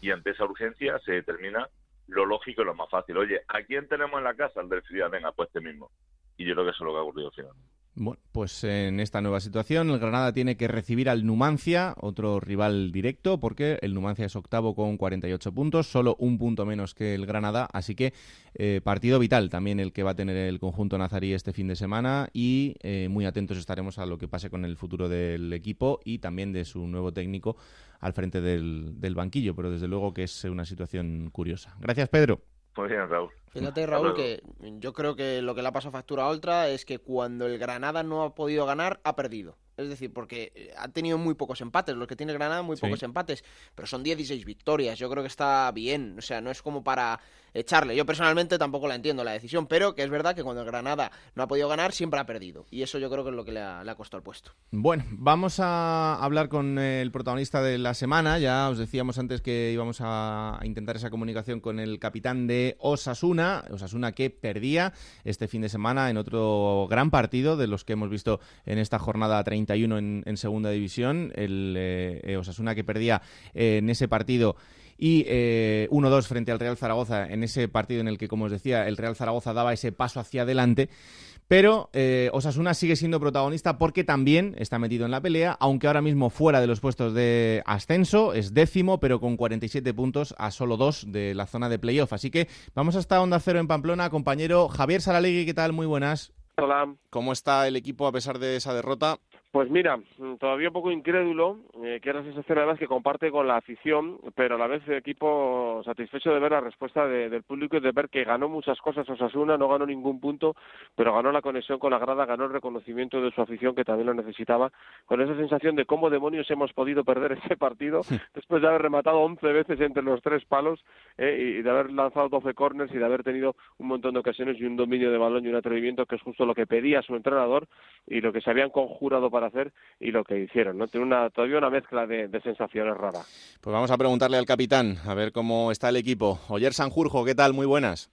Y ante esa urgencia se determina lo lógico y lo más fácil. Oye, ¿a quién tenemos en la casa? El del filial, venga, pues este mismo. Y yo creo que eso es lo que ha ocurrido finalmente. Bueno, pues en esta nueva situación el Granada tiene que recibir al Numancia, otro rival directo, porque el Numancia es octavo con 48 puntos, solo un punto menos que el Granada, así que eh, partido vital también el que va a tener el conjunto nazarí este fin de semana y eh, muy atentos estaremos a lo que pase con el futuro del equipo y también de su nuevo técnico al frente del, banquillo, pero desde luego que es una situación curiosa. Gracias, Pedro. Muy bien, Raúl. Fíjate, Raúl, que yo creo que lo que le ha pasado factura a Oltra es que cuando el Granada no ha podido ganar, ha perdido. Es decir, porque eh, ha tenido muy pocos empates, los que tiene Granada, muy Sí. pocos empates, pero son 16 victorias, yo creo que está bien, o sea, no es como para echarle. Yo personalmente tampoco la entiendo la decisión, pero que es verdad que cuando el Granada no ha podido ganar, siempre ha perdido, y eso yo creo que es lo que le ha, costado el puesto. Bueno, vamos a hablar con el protagonista de la semana. Ya os decíamos antes que íbamos a intentar esa comunicación con el capitán de Osasuna. Osasuna que perdía este fin de semana en otro gran partido de los que hemos visto en esta jornada 30 31 en, en segunda división. El eh, Osasuna que perdía en ese partido y 1-2 frente al Real Zaragoza en ese partido en el que, como os decía, el Real Zaragoza daba ese paso hacia adelante. Pero eh, Osasuna sigue siendo protagonista porque también está metido en la pelea, aunque ahora mismo fuera de los puestos de ascenso, es décimo, pero con 47 puntos a solo dos de la zona de playoff. Así que vamos hasta Onda Cero en Pamplona, compañero Javier Saralegui, ¿qué tal? Muy buenas. Hola. ¿Cómo está el equipo a pesar de esa derrota? Pues mira, mm, todavía un poco incrédulo, eh, que era la sensación además que comparte con la afición, pero a la vez el equipo satisfecho de ver la respuesta del público y de ver que ganó muchas cosas Osasuna, no ganó ningún punto, pero ganó la conexión con la grada, ganó el reconocimiento de su afición que también lo necesitaba, con esa sensación de cómo demonios hemos podido perder ese partido después de haber rematado 11 veces entre los tres palos eh, y de haber lanzado 12 corners y de haber tenido un montón de ocasiones y un dominio de balón y un atrevimiento que es justo lo que pedía su entrenador y lo que se habían conjurado para hacer y lo que hicieron. ¿no? Tiene una, todavía una mezcla de, sensaciones raras. Pues vamos a preguntarle al capitán, a ver cómo está el equipo. Oyer Sanjurjo, ¿qué tal? Muy buenas.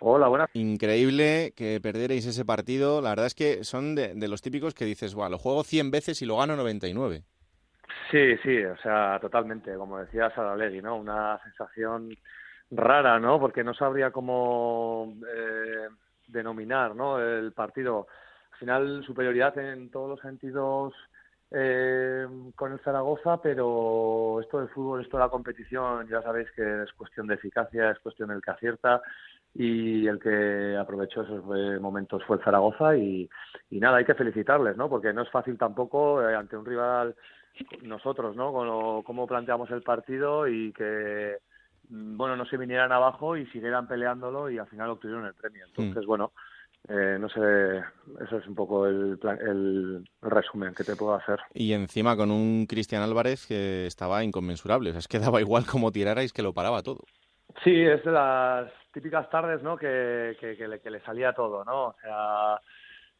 Hola, buenas. Increíble que perdierais ese partido. La verdad es que son de, los típicos que dices, bueno, lo juego 100 veces y lo gano 99. Sí, sí, o sea, totalmente. Como decía Saralegui, ¿no? Una sensación rara, ¿no? Porque no sabría cómo eh, denominar, ¿no? El partido final superioridad en todos los sentidos eh, con el Zaragoza, pero esto del fútbol, esto de la competición, ya sabéis que es cuestión de eficacia, es cuestión del que acierta y el que aprovechó esos eh, momentos fue el Zaragoza y, nada, hay que felicitarles, ¿no? Porque no es fácil tampoco eh, ante un rival nosotros, ¿no? Con cómo planteamos el partido y que mm, bueno, no se vinieran abajo y siguieran peleándolo y al final obtuvieron el premio. Entonces, mm. bueno, eh, no sé, eso es un poco el, el resumen que te puedo hacer. Y encima con un Cristian Álvarez que estaba inconmensurable, o sea, es que daba igual como tirarais que lo paraba todo. Sí, es de las típicas tardes, ¿no? Que, que, le, que le, salía todo, ¿no? O sea,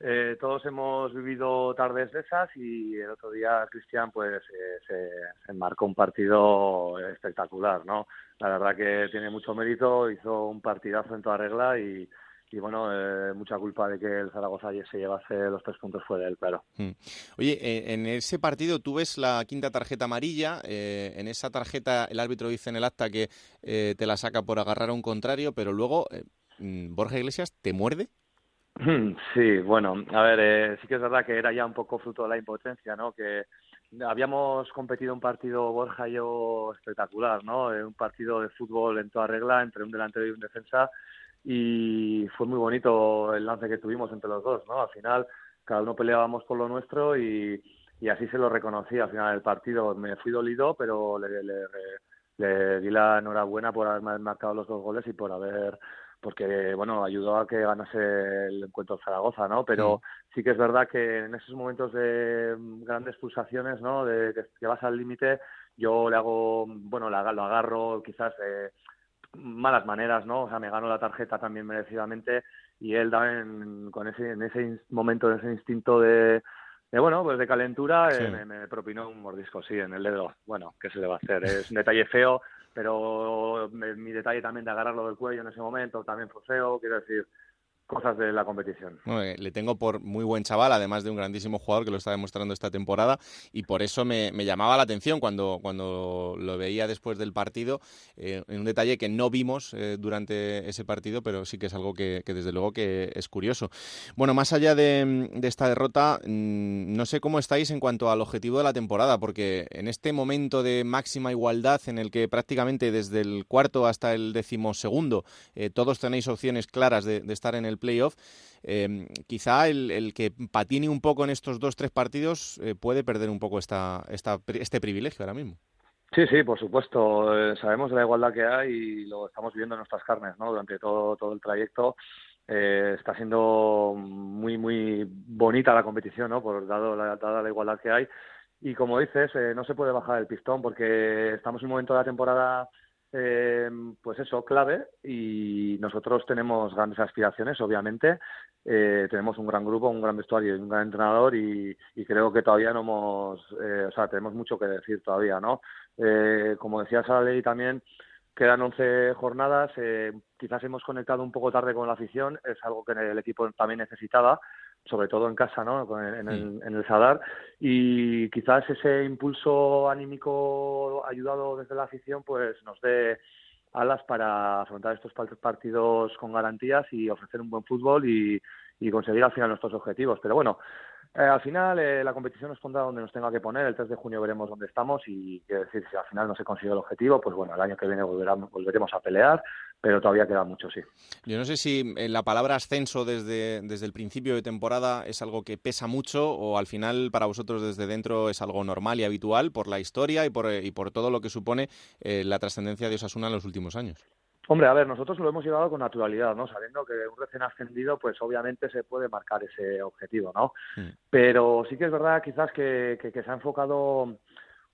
eh, todos hemos vivido tardes de esas y el otro día Cristian pues eh, se, se marcó un partido espectacular, ¿no? La verdad que tiene mucho mérito, hizo un partidazo en toda regla y, y bueno, eh, mucha culpa de que el Zaragoza se llevase los tres puntos fuera del claro. Mm. Oye, eh, en ese partido tú ves la quinta tarjeta amarilla, eh, en esa tarjeta el árbitro dice en el acta que te la saca por agarrar a un contrario, pero luego mm, Borja Iglesias te muerde. Sí, bueno, a ver, sí que es verdad que era ya un poco fruto de la impotencia, ¿no? Que habíamos competido un partido Borja y yo espectacular, ¿no? Un partido de fútbol en toda regla entre un delantero y un defensa y fue muy bonito el lance que tuvimos entre los dos, ¿no? Al final cada uno peleábamos por lo nuestro y, y así se lo reconocí al final del partido. Me fui dolido, pero le, le, le, di la enhorabuena por haber marcado los dos goles y por haber porque bueno ayudó a que ganase el encuentro Zaragoza no pero sí que es verdad que en esos momentos de grandes pulsaciones no de que, vas al límite yo le hago bueno lo agarro quizás eh, malas maneras, ¿no? O sea, me ganó la tarjeta también merecidamente y él también con ese, en ese momento, en ese instinto de, de bueno, pues de calentura, eh, me, propinó un mordisco, sí, en el dedo. Bueno, ¿qué se le va a hacer? Es un detalle feo, pero mi detalle también de agarrarlo del cuello en ese momento también fue feo, quiero decir, cosas de la competición. Eh, le tengo por muy buen chaval, además de un grandísimo jugador que lo está demostrando esta temporada, y por eso me, llamaba la atención cuando, cuando lo veía después del partido, eh, en un detalle que no vimos eh, durante ese partido, pero sí que es algo que, desde luego que es curioso. Bueno, más allá de, esta derrota, mm, no sé cómo estáis en cuanto al objetivo de la temporada, porque en este momento de máxima igualdad en el que prácticamente desde el cuarto hasta el decimosegundo todos tenéis opciones claras de estar en el playoff, eh, quizá el, que patine un poco en estos dos, tres partidos eh, puede perder un poco esta, esta, este privilegio ahora mismo. Sí, sí, por supuesto. Eh, sabemos de la igualdad que hay y lo estamos viendo en nuestras carnes, ¿no? Durante todo, todo el trayecto. está siendo muy, muy bonita la competición, ¿no? Por dado la, la igualdad que hay. Y como dices, no se puede bajar el pistón porque estamos en un momento de la temporada eh, pues eso, clave y nosotros tenemos grandes aspiraciones, obviamente. Eh, tenemos un gran grupo, un gran vestuario y un gran entrenador y, creo que todavía no hemos, eh, o sea, tenemos mucho que decir todavía, ¿no? Eh, como decía Sara Ley también, quedan 11 jornadas, quizás hemos conectado un poco tarde con la afición, es algo que el equipo también necesitaba, sobre todo en casa, ¿no? En, el, en el Sadar. Y quizás ese impulso anímico ayudado desde la afición, pues nos dé alas para afrontar estos partidos con garantías y ofrecer un buen fútbol y, y conseguir al final nuestros objetivos. Pero bueno, eh, al final eh, la competición nos pondrá donde nos tenga que poner. El 3 de junio veremos dónde estamos y quiero decir, si al final no se consigue el objetivo, pues bueno, el año que viene volveremos a pelear, pero todavía queda mucho, sí. Yo no sé si eh, la palabra ascenso desde, desde el principio de temporada es algo que pesa mucho o al final para vosotros desde dentro es algo normal y habitual por la historia y por, y por todo lo que supone la trascendencia de Osasuna en los últimos años. Hombre, a ver, nosotros lo hemos llevado con naturalidad, ¿no? Sabiendo que un recién ascendido, pues obviamente se puede marcar ese objetivo, ¿no? Mm. Pero sí que es verdad quizás que, que, que, se ha enfocado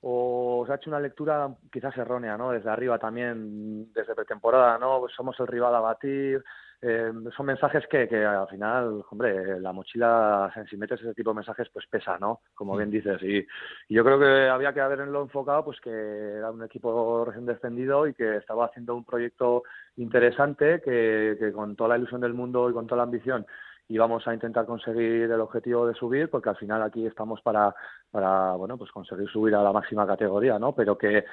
o se ha hecho una lectura quizás errónea, ¿no? Desde arriba también, desde pretemporada, ¿no? Somos el rival a batir, eh, son mensajes que, que al final, hombre, la mochila, si metes ese tipo de mensajes, pues pesa, ¿no? Como bien dices. Y, yo creo que había que haberlo enfocado, pues que era un equipo recién descendido y que estaba haciendo un proyecto interesante, que, que con toda la ilusión del mundo y con toda la ambición íbamos a intentar conseguir el objetivo de subir, porque al final aquí estamos para, para bueno, pues conseguir subir a la máxima categoría, ¿no? Pero que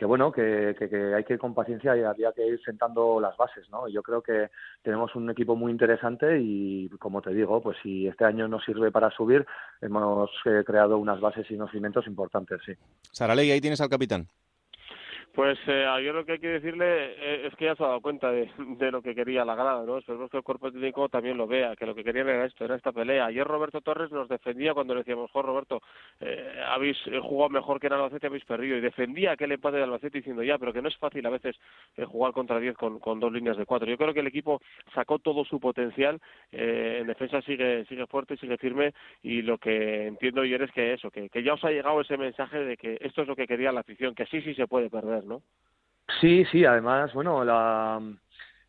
que bueno, que, que, hay que ir con paciencia y había que ir sentando las bases, ¿no? Yo creo que tenemos un equipo muy interesante y, como te digo, pues si este año nos sirve para subir, hemos eh, creado unas bases y unos cimientos importantes, sí. Saraley, ahí tienes al capitán. Pues eh, yo lo que hay que decirle eh, es que ya se ha dado cuenta de, lo que quería la grada, ¿no? Esperemos que el cuerpo técnico también lo vea, que lo que querían era esto, era esta pelea. Ayer Roberto Torres nos defendía cuando le decíamos, jo, Roberto, eh, habéis jugado mejor que en Albacete, habéis perdido, y defendía aquel empate de Albacete diciendo ya, pero que no es fácil a veces jugar contra 10 con, dos líneas de cuatro. Yo creo que el equipo sacó todo su potencial, en defensa sigue sigue fuerte, sigue firme, y lo que entiendo yo es que eso, que, que ya os ha llegado ese mensaje de que esto es lo que quería la afición, que sí, sí se puede perder, ¿no? Sí, sí, además, bueno, la,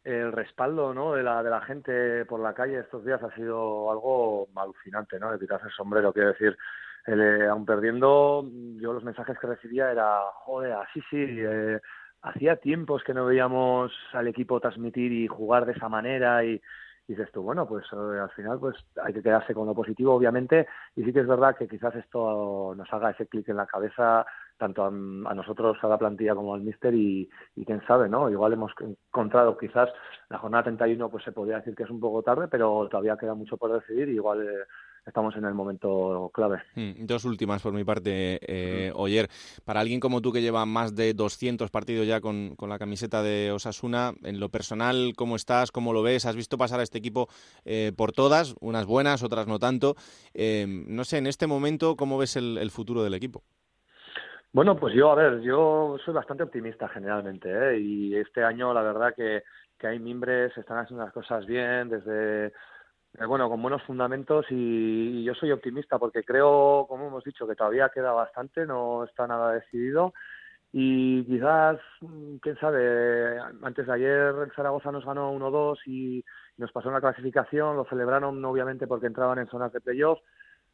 el respaldo ¿no? de, la, de la gente por la calle estos días ha sido algo alucinante, ¿no? De quitarse el sombrero, quiero decir, el, aun perdiendo, yo los mensajes que recibía era, joder, así sí, eh, hacía tiempos que no veíamos al equipo transmitir y jugar de esa manera y, dices tú, bueno, pues eh, al final pues hay que quedarse con lo positivo, obviamente, y sí que es verdad que quizás esto nos haga ese clic en la cabeza tanto a, nosotros, a la plantilla como al míster y, quién sabe, ¿no? Igual hemos encontrado quizás la jornada 31 pues se podría decir que es un poco tarde, pero todavía queda mucho por decidir y igual eh, estamos en el momento clave. Mm, dos últimas por mi parte, eh, Oyer. Para alguien como tú que lleva más de 200 partidos ya con, la camiseta de Osasuna, en lo personal, ¿cómo estás? ¿Cómo lo ves? ¿Has visto pasar a este equipo eh, por todas? Unas buenas, otras no tanto. Eh, no sé, en este momento, ¿cómo ves el futuro del equipo? Bueno, pues yo, a ver, yo soy bastante optimista generalmente, ¿eh? y este año la verdad que, que hay mimbres, están haciendo las cosas bien, desde, eh, bueno, con buenos fundamentos y, yo soy optimista porque creo, como hemos dicho, que todavía queda bastante, no está nada decidido y quizás, quién sabe, antes de ayer Zaragoza nos ganó 1-2 y nos pasó una clasificación, lo celebraron obviamente porque entraban en zonas de playoff,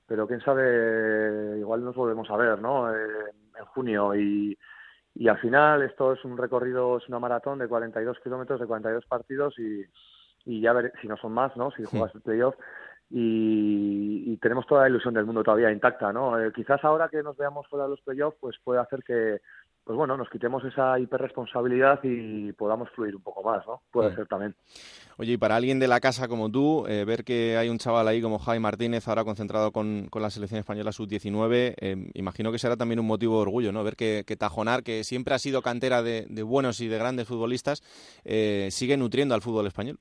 pero quién sabe, igual nos volvemos a ver, ¿no? Eh, en junio y, y al final esto es un recorrido, es una maratón de 42 kilómetros, de 42 partidos y, y ya ver si no son más, ¿no? Si juegas el playoff y, y, tenemos toda la ilusión del mundo todavía intacta, ¿no? Eh, quizás ahora que nos veamos fuera de los playoffs, pues puede hacer que, pues bueno, nos quitemos esa hiperresponsabilidad y podamos fluir un poco más, ¿no? Puede ser también. Oye, y para alguien de la casa como tú, eh, ver que hay un chaval ahí como Javi Martínez, ahora concentrado con, con la selección española sub-19, eh, imagino que será también un motivo de orgullo, ¿no? Ver que, Tajonar, que siempre ha sido cantera de, buenos y de grandes futbolistas, eh, sigue nutriendo al fútbol español.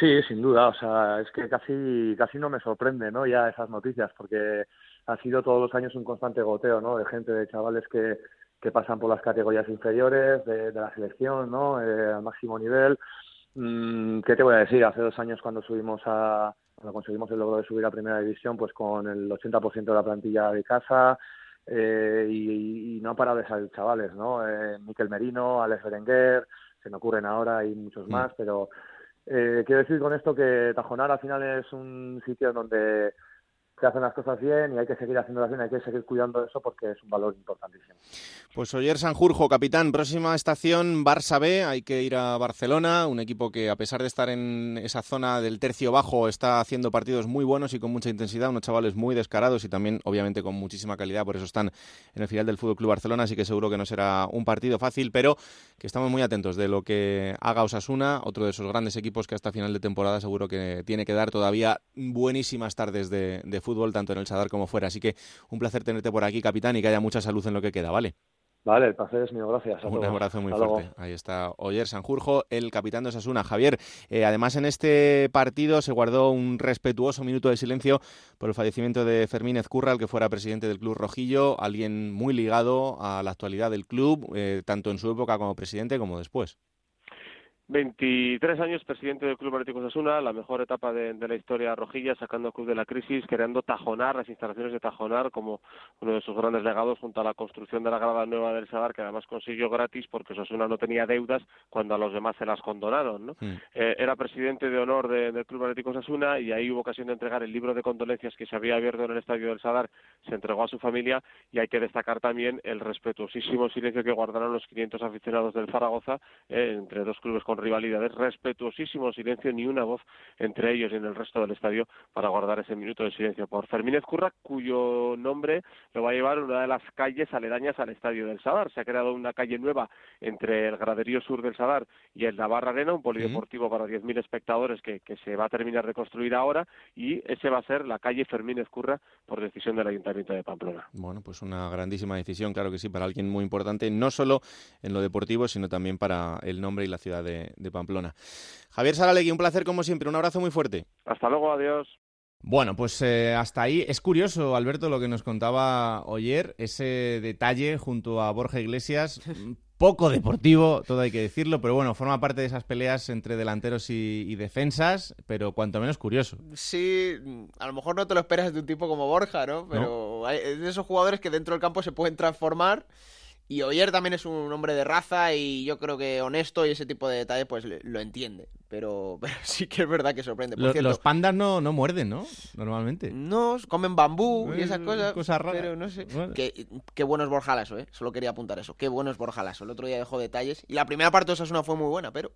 Sí, sin duda, o sea, es que casi, casi no me sorprende, ¿no? Ya esas noticias, porque ha sido todos los años un constante goteo, ¿no? De gente, de chavales que que pasan por las categorías inferiores de, la selección, ¿no? Eh, al máximo nivel. Mm, ¿Qué te voy a decir? Hace dos años cuando subimos a, cuando conseguimos el logro de subir a primera división, pues con el 80% de la plantilla de casa eh, y, no ha parado de salir chavales, ¿no? Eh, Miquel Merino, Alex Berenguer, se me ocurren ahora y muchos más, pero eh, quiero decir con esto que Tajonar al final es un sitio donde se hacen las cosas bien y hay que seguir haciéndolas bien, hay que seguir cuidando eso porque es un valor importantísimo. Pues Oyer Sanjurjo, capitán, próxima estación Barça B, hay que ir a Barcelona, un equipo que a pesar de estar en esa zona del tercio bajo está haciendo partidos muy buenos y con mucha intensidad, unos chavales muy descarados y también obviamente con muchísima calidad, por eso están en el final del Fútbol Club Barcelona, así que seguro que no será un partido fácil, pero que estamos muy atentos de lo que haga Osasuna, otro de esos grandes equipos que hasta final de temporada seguro que tiene que dar todavía buenísimas tardes de, de fútbol fútbol, tanto en el Sadar como fuera. Así que un placer tenerte por aquí, capitán, y que haya mucha salud en lo que queda, ¿vale? Vale, el placer es mío, gracias. un abrazo muy fuerte. Ahí está Oyer Sanjurjo, el capitán de Osasuna. Javier, eh, además en este partido se guardó un respetuoso minuto de silencio por el fallecimiento de Fermín Ezcurra, el que fuera presidente del Club Rojillo, alguien muy ligado a la actualidad del club, eh, tanto en su época como presidente como después. 23 años presidente del Club Atlético Osasuna, la mejor etapa de, la historia rojilla, sacando al club de la crisis, creando Tajonar, las instalaciones de Tajonar como uno de sus grandes legados junto a la construcción de la grada nueva del Sadar, que además consiguió gratis porque Osasuna no tenía deudas cuando a los demás se las condonaron. ¿no? Eh, era presidente de honor del Club Atlético Osasuna y ahí hubo ocasión de entregar el libro de condolencias que se había abierto en el estadio del Sadar, se entregó a su familia y hay que destacar también el respetuosísimo silencio que guardaron los 500 aficionados del Zaragoza eh, entre dos clubes con rivalidades, respetuosísimo silencio, ni una voz entre ellos y en el resto del estadio para guardar ese minuto de silencio por Fermín Ezcurra, cuyo nombre lo va a llevar una de las calles aledañas al estadio del Sadar. Se ha creado una calle nueva entre el graderío sur del Sadar y el Navarra Arena, un polideportivo para 10.000 espectadores que, que se va a terminar de construir ahora y ese va a ser la calle Fermín Ezcurra por decisión del Ayuntamiento de Pamplona. Bueno, pues una grandísima decisión, claro que sí, para alguien muy importante, no solo en lo deportivo, sino también para el nombre y la ciudad de, de Pamplona. Javier Saralegui, un placer como siempre, un abrazo muy fuerte. Hasta luego, adiós. Bueno, pues eh, hasta ahí. Es curioso, Alberto, lo que nos contaba ayer, ese detalle junto a Borja Iglesias. Poco deportivo, todo hay que decirlo, pero bueno, forma parte de esas peleas entre delanteros y, defensas, pero cuanto menos curioso. Sí, a lo mejor no te lo esperas de un tipo como Borja, ¿no? Pero Hay, es de esos jugadores que dentro del campo se pueden transformar y Oyer también es un hombre de raza y yo creo que honesto y ese tipo de detalles pues lo entiende. Pero, sí que es verdad que sorprende. los pandas no, no muerden, ¿no? Normalmente. No, comen bambú y esas Eh, cosas. cosas raras. Pero no sé. Bueno. Qué, qué bueno es Borja Lasso, ¿eh? Solo quería apuntar eso. Qué bueno es Borja Lasso. El otro día dejó detalles. Y la primera parte de Osasuna fue muy buena, pero...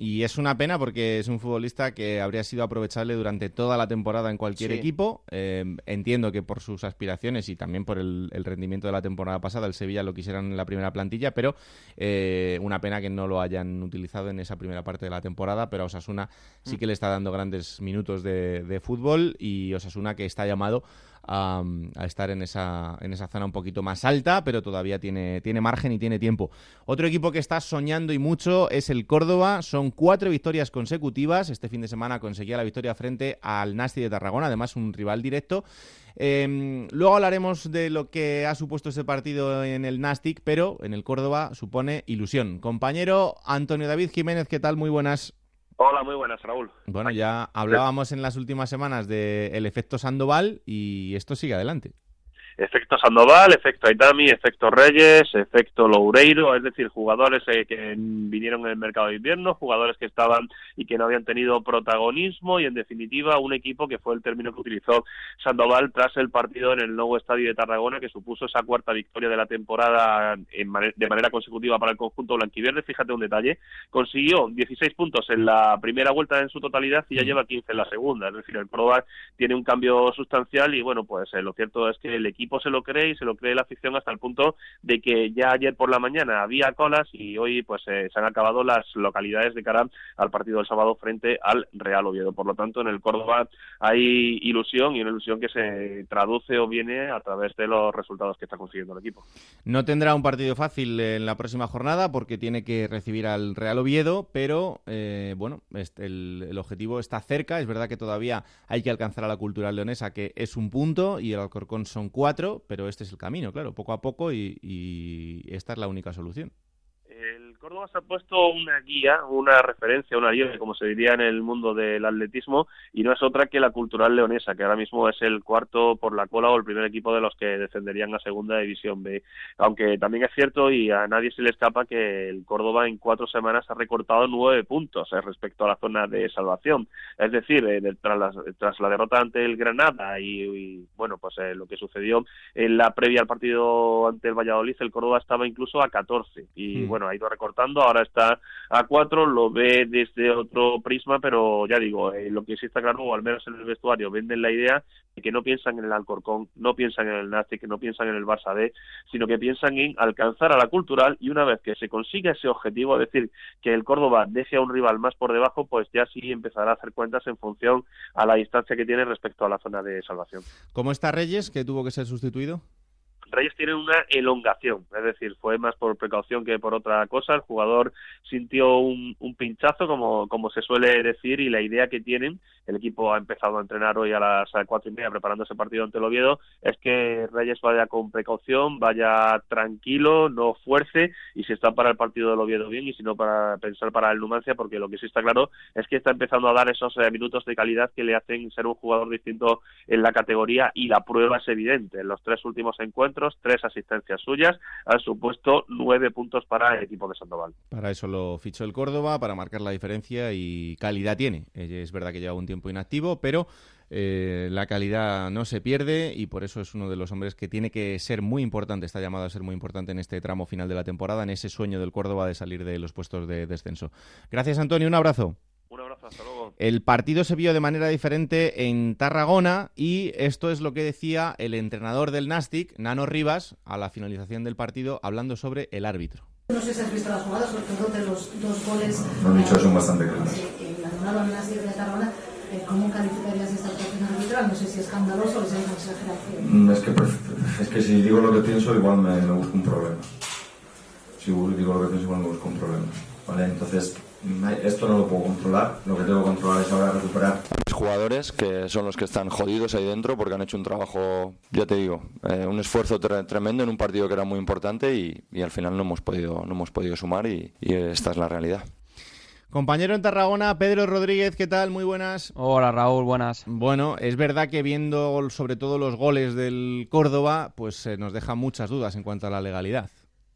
Y es una pena porque es un futbolista que habría sido aprovechable durante toda la temporada en cualquier Sí. equipo. Eh, entiendo que por sus aspiraciones y también por el, el rendimiento de la temporada pasada, el Sevilla lo quisieran en la primera plantilla, pero eh, una pena que no lo hayan utilizado en esa primera parte de la temporada. Pero a Osasuna sí Mm. que le está dando grandes minutos de, de fútbol y Osasuna que está llamado a, estar en esa, en esa zona un poquito más alta, pero todavía tiene, tiene margen y tiene tiempo. Otro equipo que está soñando y mucho es el Córdoba. Son cuatro victorias consecutivas. Este fin de semana conseguía la victoria frente al Nasti de Tarragona, además un rival directo. Eh, luego hablaremos de lo que ha supuesto ese partido en el Nastic, pero en el Córdoba supone ilusión. Compañero Antonio David Jiménez, ¿qué tal? Muy buenas. Hola, muy buenas, Raúl. Bueno, ya hablábamos en las últimas semanas del efecto Sandoval y esto sigue adelante. Efecto Sandoval, efecto Aitami, efecto Reyes, efecto Loureiro, es decir, jugadores eh, que vinieron en el mercado de invierno, jugadores que estaban y que no habían tenido protagonismo y, en definitiva, un equipo que fue el término que utilizó Sandoval tras el partido en el nuevo estadio de Tarragona, que supuso esa cuarta victoria de la temporada en de manera consecutiva para el conjunto blanquiverde. Fíjate un detalle, consiguió 16 puntos en la primera vuelta en su totalidad y ya lleva 15 en la segunda. Es decir, el Córdoba tiene un cambio sustancial y bueno, pues eh, lo cierto es que el equipo se lo cree y se lo cree la afición hasta el punto de que ya ayer por la mañana había colas y hoy pues eh, se han acabado las localidades de cara al partido del sábado frente al Real Oviedo. Por lo tanto, en el Córdoba hay ilusión y una ilusión que se traduce o viene a través de los resultados que está consiguiendo el equipo. No tendrá un partido fácil en la próxima jornada porque tiene que recibir al Real Oviedo, pero eh, bueno, el, el objetivo está cerca. Es verdad que todavía hay que alcanzar a la cultural leonesa, que es un punto, y el Alcorcón son cuatro, pero este es el camino, claro, poco a poco, y, esta es la única solución. Córdoba se ha puesto una guía, una referencia, una guía, como se diría en el mundo del atletismo, y no es otra que la Cultural Leonesa, que ahora mismo es el cuarto por la cola o el primer equipo de los que descenderían a Segunda División B. Aunque también es cierto y a nadie se le escapa que el Córdoba en cuatro semanas ha recortado nueve puntos eh, respecto a la zona de salvación. Es decir, eh, tras, la, derrota ante el Granada y, bueno, pues eh, lo que sucedió en la previa al partido ante el Valladolid, el Córdoba estaba incluso a 14 y mm. bueno, ha ido recortando, ahora está a 4, lo ve desde otro prisma, pero ya digo, eh, lo que sí está claro, o al menos en el vestuario, venden la idea de que no piensan en el Alcorcón, no piensan en el Nastic, no piensan en el Barça B, sino que piensan en alcanzar a la cultural y una vez que se consiga ese objetivo, es decir, que el Córdoba deje a un rival más por debajo, pues ya sí empezará a hacer cuentas en función a la distancia que tiene respecto a la zona de salvación. ¿Cómo está Reyes, que tuvo que ser sustituido? Reyes tiene una elongación, es decir, fue más por precaución que por otra cosa. El jugador sintió un, pinchazo, como, como se suele decir, y la idea que tienen, el equipo ha empezado a entrenar hoy a las cuatro y media preparando ese partido ante el Oviedo, es que Reyes vaya con precaución, vaya tranquilo, no fuerce, y si está para el partido del Oviedo bien, y si no para pensar para el Numancia, porque lo que sí está claro es que está empezando a dar esos eh, minutos de calidad que le hacen ser un jugador distinto en la categoría, y la prueba es evidente. En los tres últimos encuentros, tres asistencias suyas, han supuesto nueve puntos para el equipo de Sandoval. Para eso lo fichó el Córdoba, para marcar la diferencia y calidad tiene. Es verdad que lleva un tiempo inactivo, pero eh, la calidad no se pierde y por eso es uno de los hombres que tiene que ser muy importante, está llamado a ser muy importante en este tramo final de la temporada, en ese sueño del Córdoba de salir de los puestos de descenso. Gracias, Antonio. Un abrazo. El partido se vio de manera diferente en Tarragona y esto es lo que decía el entrenador del Nastic, Nano Rivas, a la finalización del partido, hablando sobre el árbitro. No sé si has visto las jugadas, porque dos de los dos goles... No, han dicho son bastante claros. Nastic de Tarragona, eh, ¿cómo calificarías esta actuación arbitral? No sé si es escandaloso o es una exageración. Mm, es que, es que si digo lo que pienso, igual me, me busco un problema. Si digo lo que pienso, igual me busco un problema. ¿Vale? Entonces, esto no lo puedo controlar, lo que tengo que controlar es ahora recuperar. Mis jugadores, que son los que están jodidos ahí dentro, porque han hecho un trabajo, ya te digo, eh, un esfuerzo tremendo en un partido que era muy importante y, al final no hemos podido, no hemos podido sumar y, esta es la realidad. Compañero en Tarragona, Pedro Rodríguez, ¿qué tal? Muy buenas. Hola Raúl, buenas. Bueno, es verdad que viendo sobre todo los goles del Córdoba, pues eh, nos deja muchas dudas en cuanto a la legalidad.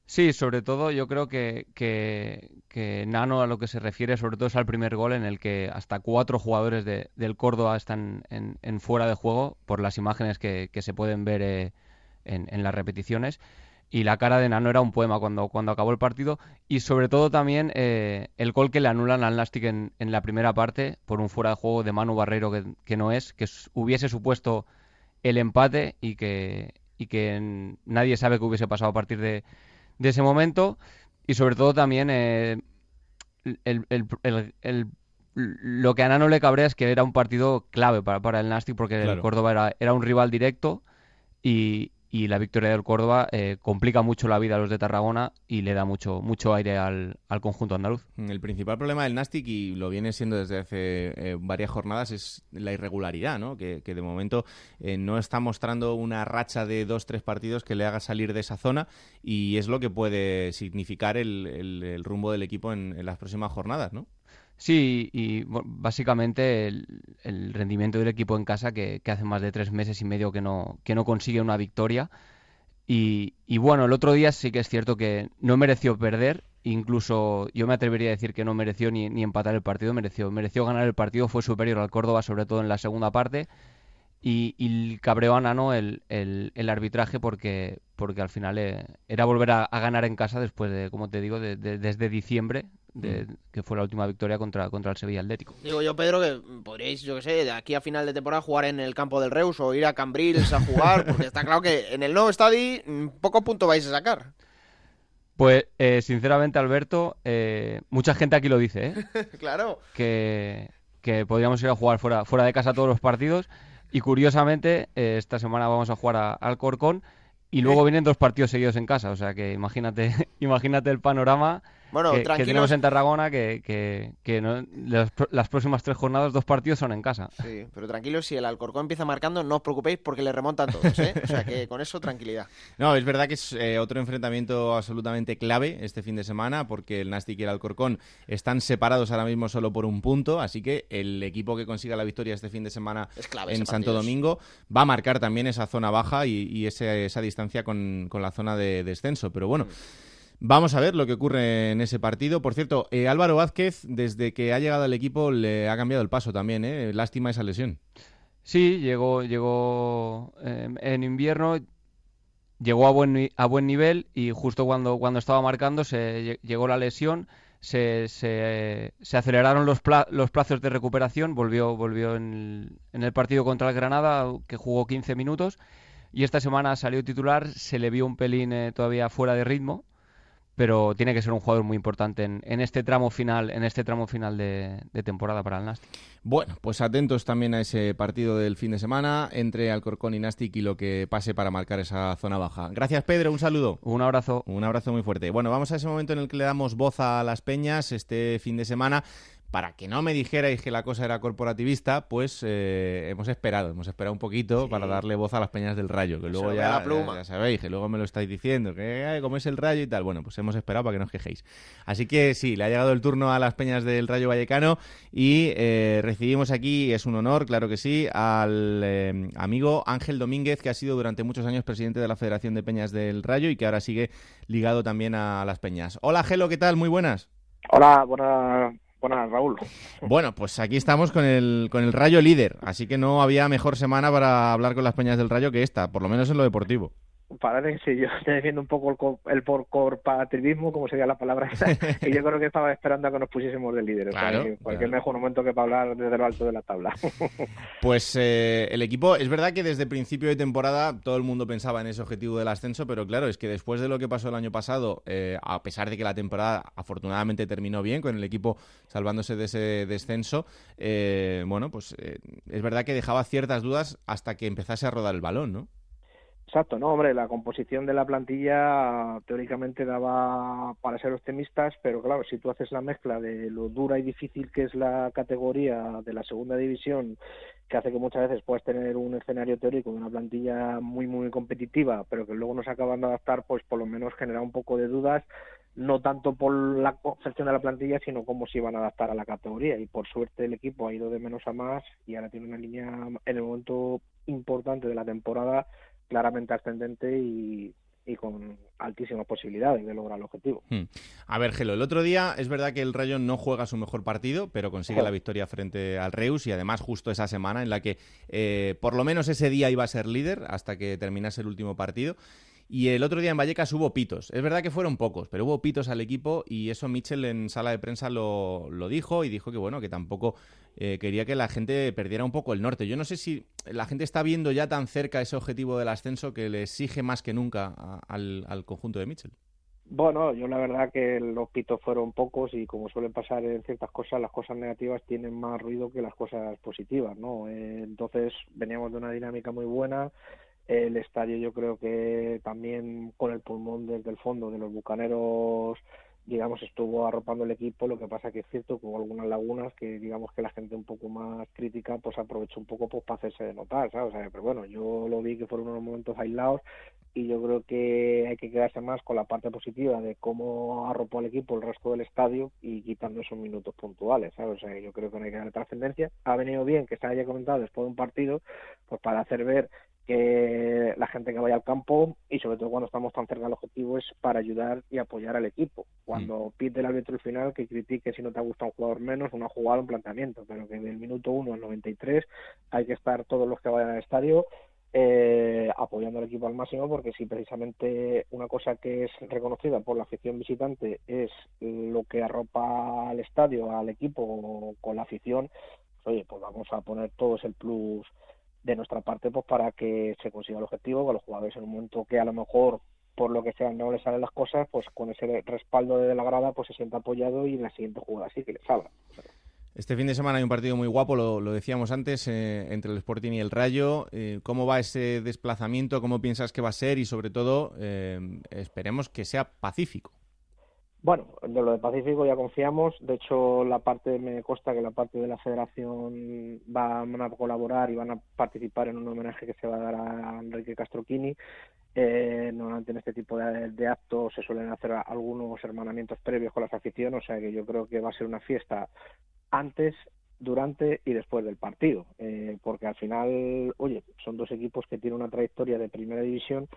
Sí, sobre todo yo creo que, que, Nano a lo que se refiere sobre todo es al primer gol en el que hasta cuatro jugadores de, del Córdoba están en, fuera de juego por las imágenes que, se pueden ver eh, en, las repeticiones. Y la cara de Nano era un poema cuando, cuando acabó el partido. Y sobre todo también eh, el gol que le anulan al Nastic en, la primera parte por un fuera de juego de Manu Barreiro que, no es, que hubiese supuesto el empate y que, y que nadie sabe qué hubiese pasado a partir de de ese momento y sobre todo también eh, lo que a Nano le cabrea es que era un partido clave para, para el Nastic porque el Córdoba era, era un rival directo y, y la victoria del Córdoba eh, complica mucho la vida a los de Tarragona y le da mucho, mucho aire al, conjunto andaluz. El principal problema del Nastic, y lo viene siendo desde hace eh, varias jornadas, es la irregularidad, ¿no? que, de momento eh, no está mostrando una racha de dos, tres partidos que le haga salir de esa zona y es lo que puede significar el, rumbo del equipo en, en las próximas jornadas, ¿no? Sí, y básicamente el, rendimiento del equipo en casa, que, hace más de tres meses y medio que no, que no consigue una victoria. Y, bueno, el otro día sí que es cierto que no mereció perder, incluso yo me atrevería a decir que no mereció ni, empatar el partido, mereció, mereció ganar el partido, fue superior al Córdoba, sobre todo en la segunda parte. Y, y cabreó a Nano el, el, arbitraje porque, porque al final eh, era volver a, ganar en casa después de, como te digo, desde diciembre, de, mm. que fue la última victoria contra, contra el Sevilla Atlético. Digo yo, Pedro, que podríais, yo que sé, de aquí a final de temporada jugar en el campo del Reus o ir a Cambrils a jugar, porque está claro que en el nuevo estadio mm, poco punto vais a sacar. Pues, eh, sinceramente, Alberto, eh, mucha gente aquí lo dice, ¿eh? claro. Que, que podríamos ir a jugar fuera, fuera de casa todos los partidos. Y curiosamente, eh, esta semana vamos a jugar al Corcón y luego vienen dos partidos seguidos en casa. O sea que imagínate, imagínate el panorama Bueno, que, que tenemos en Tarragona, que, que, que no- las, las próximas tres jornadas, dos partidos son en casa. Sí, pero tranquilos, si el Alcorcón empieza marcando, no os preocupéis porque le remontan todos, ¿eh? O sea que con eso, tranquilidad. No, es verdad que es eh, otro enfrentamiento absolutamente clave este fin de semana porque el Nastic y el Alcorcón están separados ahora mismo solo por un punto, así que el equipo que consiga la victoria este fin de semana Es clave en Santo Domingo va a marcar también esa zona baja y, y ese- esa distancia con, con la zona de descenso. Pero bueno. Vamos a ver lo que ocurre en ese partido. Por cierto, eh, Álvaro Vázquez, desde que ha llegado al equipo, le ha cambiado el paso también. ¿eh? Lástima esa lesión. Sí, llegó, llegó eh, en invierno, llegó a buen, a buen nivel y justo cuando, cuando estaba marcando se lle- llegó la lesión, se, se, aceleraron los, los plazos de recuperación, volvió, volvió en el, en el partido contra el Granada, que jugó 15 minutos, y esta semana salió titular, se le vio un pelín eh, todavía fuera de ritmo, pero tiene que ser un jugador muy importante en, en este tramo final, en este tramo final de, de temporada para el Nastic. Bueno, pues atentos también a ese partido del fin de semana entre Alcorcón y Nastic y lo que pase para marcar esa zona baja. Gracias, Pedro. Un saludo. Un abrazo. Un abrazo muy fuerte. Bueno, vamos a ese momento en el que le damos voz a las peñas este fin de semana. Para que no me dijerais que la cosa era corporativista, pues eh, hemos esperado, hemos esperado un poquito para darle voz a las peñas del Rayo, que luego ya, la ya- pluma. ya sabéis, que luego me lo estáis diciendo, que ay, como es el Rayo y tal. Bueno, pues hemos esperado para que no os quejéis. Así que sí, le ha llegado el turno a las peñas del Rayo Vallecano y eh, recibimos aquí, es un honor, claro que sí, al eh, amigo Ángel Domínguez, que ha sido durante muchos años presidente de la Federación de Peñas del Rayo y que ahora sigue ligado también a las peñas. Hola, Gelo, ¿qué tal? Muy buenas. Hola, buenas, buenas Raúl. Bueno, pues aquí estamos con el, con el Rayo líder, así que no había mejor semana para hablar con las peñas del Rayo que esta, por lo menos en lo deportivo. Parece que sí, yo estoy defiendo un poco el, co- el por corporativismo, como sería la palabra esa, y yo creo que estaba esperando a que nos pusiésemos de líder. O sea, Claro, cualquier claro. mejor momento que para hablar desde lo alto de la tabla. Pues eh, el equipo, es verdad que desde principio de temporada todo el mundo pensaba en ese objetivo del ascenso, pero claro, es que después de lo que pasó el año pasado, eh, a pesar de que la temporada afortunadamente terminó bien, con el equipo salvándose de ese descenso, eh, bueno, pues eh, es verdad que dejaba ciertas dudas hasta que empezase a rodar el balón, ¿no? Exacto, no, hombre, la composición de la plantilla teóricamente daba para ser optimistas, pero claro, si tú haces la mezcla de lo dura y difícil que es la categoría de la segunda división, que hace que muchas veces puedas tener un escenario teórico de una plantilla muy, muy competitiva, pero que luego no se acaban de adaptar, pues por lo menos genera un poco de dudas, no tanto por la concepción de la plantilla, sino cómo se iban a adaptar a la categoría. Y por suerte el equipo ha ido de menos a más y ahora tiene una línea en el momento importante de la temporada claramente ascendente y, y con altísimas posibilidades de lograr el objetivo. Hmm. A ver, Gelo, el otro día es verdad que el Rayo no juega su mejor partido, pero consigue la victoria frente al Reus y además justo esa semana en la que eh, por lo menos ese día iba a ser líder hasta que terminase el último partido. Y el otro día en Vallecas hubo pitos. Es verdad que fueron pocos, pero hubo pitos al equipo y eso Mitchell en sala de prensa lo, lo dijo y dijo que bueno, que tampoco eh, quería que la gente perdiera un poco el norte. Yo no sé si la gente está viendo ya tan cerca ese objetivo del ascenso que le exige más que nunca al, al conjunto de Mitchell. Bueno, yo la verdad que los pitos fueron pocos y como suele pasar en ciertas cosas, las cosas negativas tienen más ruido que las cosas positivas, ¿no? Eh, entonces veníamos de una dinámica muy buena. El estadio yo creo que también con el pulmón desde el fondo de los bucaneros digamos estuvo arropando el equipo lo que pasa que es cierto que hubo algunas lagunas que digamos que la gente un poco más crítica pues aprovechó un poco pues para hacerse notar ¿sabes? O sea, pero bueno yo lo vi que fueron unos momentos aislados y yo creo que hay que quedarse más con la parte positiva de cómo arropó al equipo el resto del estadio y quitando esos minutos puntuales, ¿sabes? O sea, yo creo que no hay que darle trascendencia. Ha venido bien que se haya comentado después de un partido, pues para hacer ver que la gente que vaya al campo y sobre todo cuando estamos tan cerca del objetivo es para ayudar y apoyar al equipo. Cuando pide el árbitro al final que critique si no te ha gustado un jugador menos, una jugada, un planteamiento, pero que del minuto 1 al 93 hay que estar todos los que vayan al estadio eh, apoyando al equipo al máximo porque si precisamente una cosa que es reconocida por la afición visitante es lo que arropa al estadio, al equipo con la afición, pues, oye, pues vamos a poner todos el plus de nuestra parte pues para que se consiga el objetivo, que los jugadores en un momento que a lo mejor por lo que sea no les salen las cosas, pues con ese respaldo de la grada pues se sienta apoyado y en la siguiente jugada sí que les salga. Este fin de semana hay un partido muy guapo, lo, decíamos antes, eh, entre el Sporting y el Rayo. Eh, ¿Cómo va ese desplazamiento? ¿Cómo piensas que va a ser? Y sobre todo, eh, esperemos que sea pacífico. Bueno, de lo de Pacífico ya confiamos. De hecho, la parte me consta que la parte de la Federación van a colaborar y van a participar en un homenaje que se va a dar a Enrique Castroquini. Eh, normalmente en este tipo de, actos se suelen hacer algunos hermanamientos previos con las aficiones, o sea que yo creo que va a ser una fiesta antes, durante y después del partido, eh, porque al final, oye, son dos equipos que tienen una trayectoria de primera división,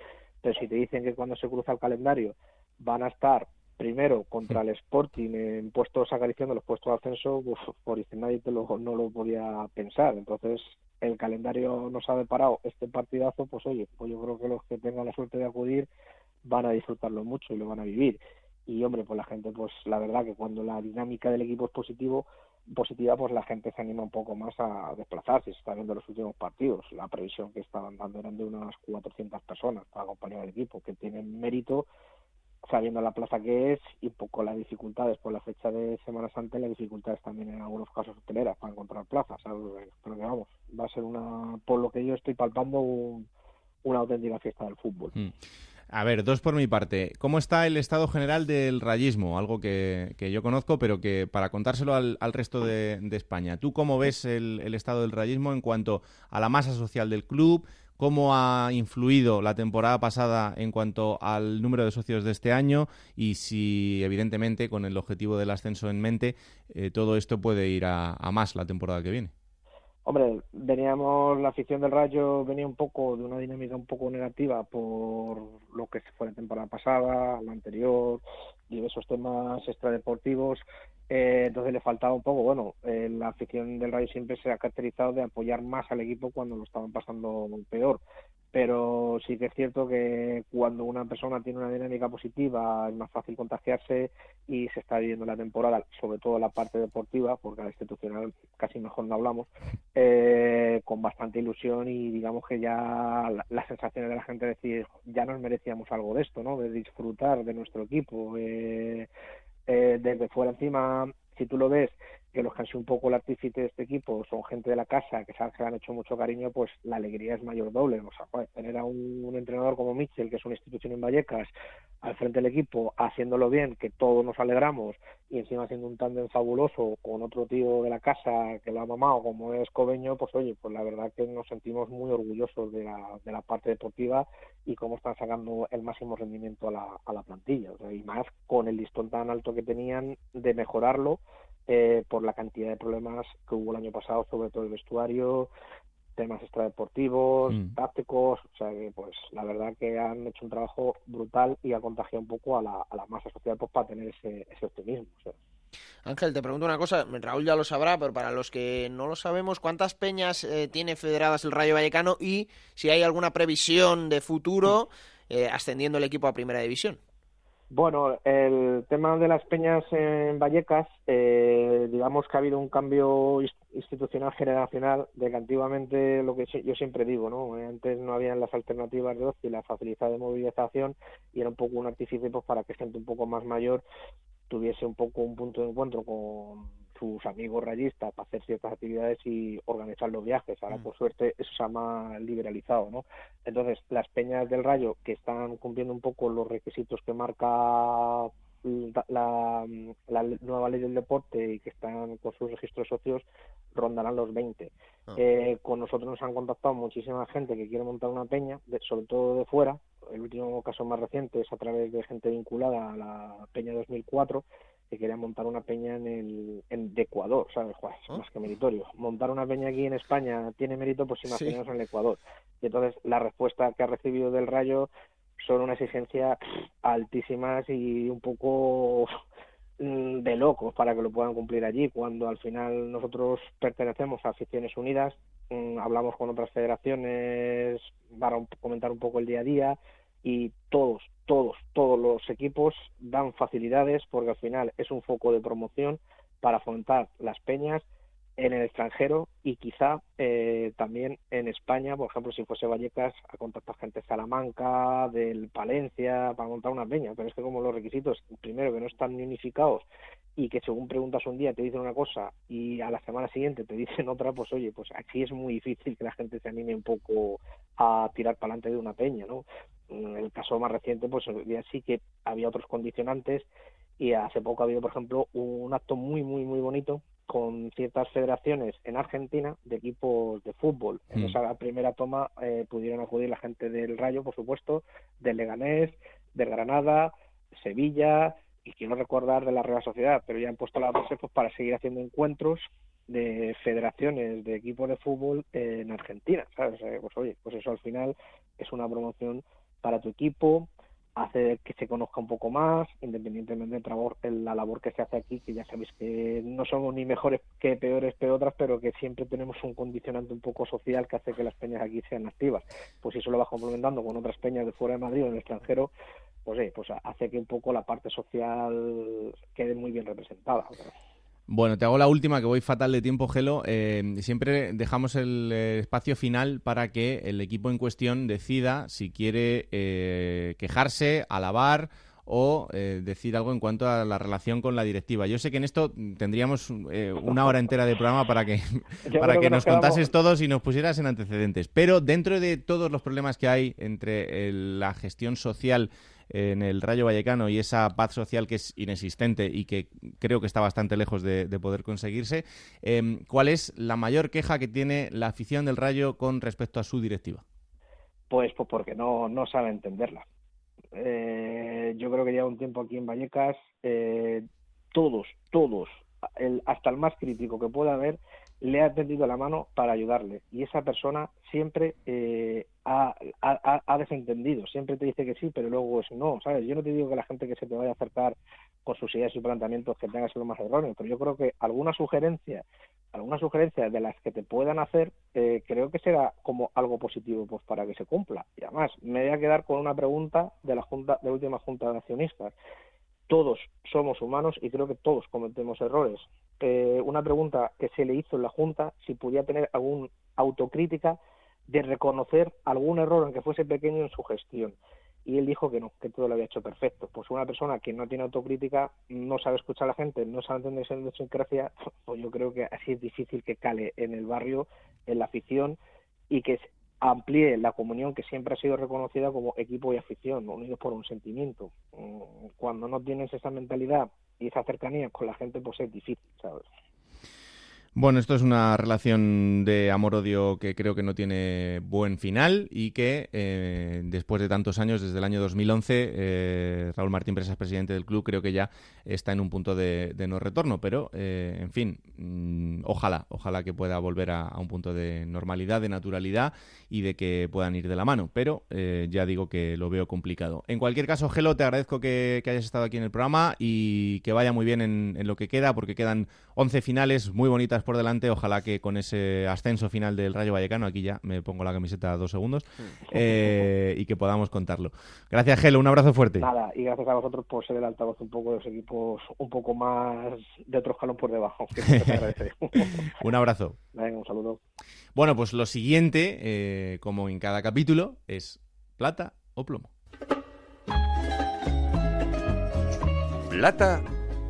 pero si te dicen que cuando se cruza el calendario van a estar primero contra el Sporting en puestos acariciando los puestos de ascenso, uf, por nadie te lo, no lo podía pensar. Entonces, el calendario nos ha deparado este partidazo, pues oye, pues yo creo que los que tengan la suerte de acudir van a disfrutarlo mucho y lo van a vivir. Y hombre, pues la gente, pues la verdad que cuando la dinámica del equipo es positivo, positiva, pues la gente se anima un poco más a desplazarse. Se está viendo los últimos partidos. La previsión que estaban dando eran de unas 400 personas para acompañar al equipo, que tienen mérito sabiendo la plaza que es y poco las dificultades por la fecha de Semana Santa y las dificultades también en algunos casos hoteleras para encontrar plazas. Pero que vamos, va a ser una, por lo que yo estoy palpando, una auténtica fiesta del fútbol. Mm. A ver, dos por mi parte. ¿Cómo está el estado general del rayismo? Algo que, yo conozco, pero que para contárselo al, resto de, España. ¿Tú cómo ves el, el estado del rayismo en cuanto a la masa social del club? Cómo ha influido la temporada pasada en cuanto al número de socios de este año y si, evidentemente, con el objetivo del ascenso en mente, eh, todo esto puede ir a, más la temporada que viene. Hombre, veníamos, la afición del Rayo venía un poco de una dinámica un poco negativa por lo que fue la temporada pasada, la anterior, diversos temas extradeportivos. Eh, entonces le faltaba un poco, bueno, eh, la afición del Rayo siempre se ha caracterizado de apoyar más al equipo cuando lo estaban pasando peor. Pero sí que es cierto que cuando una persona tiene una dinámica positiva es más fácil contagiarse y se está viviendo la temporada, sobre todo la parte deportiva, porque a la institucional casi mejor no hablamos, eh, con bastante ilusión y digamos que ya las sensaciones de la gente decir ya nos merecíamos algo de esto, ¿no? De disfrutar de nuestro equipo. Eh, desde fuera encima, si tú lo ves, que los que han sido un poco el artífice de este equipo son gente de la casa que sabes que le han hecho mucho cariño, pues la alegría es mayor doble. O sea, tener a un, entrenador como Mitchell, que es una institución en Vallecas, al frente del equipo, haciéndolo bien, que todos nos alegramos, y encima haciendo un tándem fabuloso con otro tío de la casa que lo ha mamado, como es Cobeño, pues oye, pues la verdad que nos sentimos muy orgullosos de la, de la parte deportiva y cómo están sacando el máximo rendimiento a la, a la plantilla. y más con el listón tan alto que tenían de mejorarlo eh, por la cantidad de problemas que hubo el año pasado, sobre todo el vestuario, temas extradeportivos, mm. tácticos, o sea que pues la verdad que han hecho un trabajo brutal y ha contagiado un poco a la, a la masa social pues, para tener ese, ese optimismo. Ángel, te pregunto una cosa, Raúl ya lo sabrá, pero para los que no lo sabemos, ¿cuántas peñas eh, tiene federadas el Rayo Vallecano y si hay alguna previsión de futuro eh, ascendiendo el equipo a Primera División? Bueno, el tema de las peñas en Vallecas, eh, digamos que ha habido un cambio institucional generacional de que antiguamente lo que yo siempre digo, ¿no? Antes no habían las alternativas de ocio y la facilidad de movilización y era un poco un artífice pues, para que gente un poco más mayor tuviese un poco un punto de encuentro con sus amigos rayistas para hacer ciertas actividades y organizar los viajes. Ahora, mm. por suerte, eso se ha más liberalizado, ¿no? Entonces, las peñas del Rayo que están cumpliendo un poco los requisitos que marca la, nueva ley del deporte y que están con sus registros socios rondarán los 20. Ah. Eh, con nosotros nos han contactado muchísima gente que quiere montar una peña, sobre todo de fuera. El último caso más reciente es a través de gente vinculada a la Peña 2004 que quería montar una peña en el en Ecuador, ¿sabes? Juan? Es más que meritorio. Montar una peña aquí en España tiene mérito, pues imaginemos en el Ecuador. Y entonces la respuesta que ha recibido del Rayo son una exigencia altísimas y un poco mm, de locos para que lo puedan cumplir allí, cuando al final nosotros pertenecemos a Aficiones Unidas, mm, hablamos con otras federaciones para comentar un poco el día a día, y todos, todos, todos los equipos dan facilidades porque al final es un foco de promoción para afrontar las peñas en el extranjero y quizá eh, también en España, por ejemplo, si fuese Vallecas, a contactar gente de Salamanca, del Palencia, para montar una peña, pero es que como los requisitos, primero que no están unificados y que según preguntas un día te dicen una cosa y a la semana siguiente te dicen otra, pues oye, pues aquí es muy difícil que la gente se anime un poco a tirar para adelante de una peña, ¿no? En el caso más reciente, pues ya sí que había otros condicionantes y hace poco ha habido, por ejemplo, un acto muy, muy, muy bonito con ciertas federaciones en Argentina de equipos de fútbol. En Mm. esa primera toma eh, pudieron acudir la gente del Rayo, por supuesto, del Leganés, del Granada, Sevilla y quiero recordar de la Real Sociedad, pero ya han puesto las bases pues, para seguir haciendo encuentros de federaciones de equipos de fútbol en Argentina, ¿sabes? Eh, Pues oye, pues eso al final es una promoción para tu equipo, hace que se conozca un poco más, independientemente de la labor que se hace aquí, que ya sabéis que no somos ni mejores que peores que otras, pero que siempre tenemos un condicionante un poco social que hace que las peñas aquí sean activas. Pues si eso lo vas complementando con otras peñas de fuera de Madrid o en el extranjero, pues, eh, pues hace que un poco la parte social quede muy bien representada. Bueno, te hago la última, que voy fatal de tiempo, Gelo. Eh, siempre dejamos el eh, espacio final para que el equipo en cuestión decida si quiere eh, quejarse, alabar o eh, decir algo en cuanto a la relación con la directiva. Yo sé que en esto tendríamos eh, una hora entera de programa para que, para que que nos nos contases todos y nos pusieras en antecedentes. Pero dentro de todos los problemas que hay entre la gestión social en el Rayo Vallecano y esa paz social que es inexistente y que creo que está bastante lejos de, de poder conseguirse, eh, ¿cuál es la mayor queja que tiene la afición del Rayo con respecto a su directiva? Pues, pues porque no, no sabe entenderla. Eh, yo creo que lleva un tiempo aquí en Vallecas, eh, todos, todos, el, hasta el más crítico que pueda haber, le ha tendido la mano para ayudarle. Y esa persona siempre eh, ha, desentendido, siempre te dice que sí, pero luego es no, ¿sabes? Yo no te digo que la gente que se te vaya a acercar con sus ideas y planteamientos que tenga que ser lo más erróneo, pero yo creo que alguna sugerencia, alguna sugerencia de las que te puedan hacer, eh, creo que será como algo positivo pues para que se cumpla. Y además, me voy a quedar con una pregunta de la junta, de última junta de accionistas. Todos somos humanos y creo que todos cometemos errores. Eh, una pregunta que se le hizo en la junta, si podía tener alguna autocrítica de reconocer algún error, aunque fuese pequeño, en su gestión. Y él dijo que no, que todo lo había hecho perfecto. Pues una persona que no tiene autocrítica, no sabe escuchar a la gente, no sabe entender esa idiosincrasia, pues yo creo que así es difícil que cale en el barrio, en la afición y que amplíe la comunión que siempre ha sido reconocida como equipo y afición, unidos por un sentimiento. Mm, Cuando no tienes esa mentalidad y esa cercanía con la gente, pues es difícil, ¿sabes? Bueno, esto es una relación de amor-odio que creo que no tiene buen final y que eh, después de tantos años, desde el año 2011, eh, Raúl Martín Presas, presidente del club, creo que ya está en un punto de, no retorno. Pero, eh, en fin, mm, ojalá, ojalá que pueda volver a, un punto de normalidad, de naturalidad y de que puedan ir de la mano. Pero eh, ya digo que lo veo complicado. En cualquier caso, Gelo, te agradezco que, hayas estado aquí en el programa y que vaya muy bien en, en lo que queda, porque quedan 11 finales muy bonitas por delante. Ojalá que con ese ascenso final del Rayo Vallecano, aquí ya me pongo la camiseta dos segundos, eh, y que podamos contarlo. Gracias, Gelo, un abrazo fuerte. Nada, y gracias a vosotros por ser el altavoz un poco de los equipos un poco más de otro escalón por debajo. Que agradece. Un abrazo. Venga, un saludo. Bueno, pues lo siguiente, eh, como en cada capítulo, es plata o plomo. Plata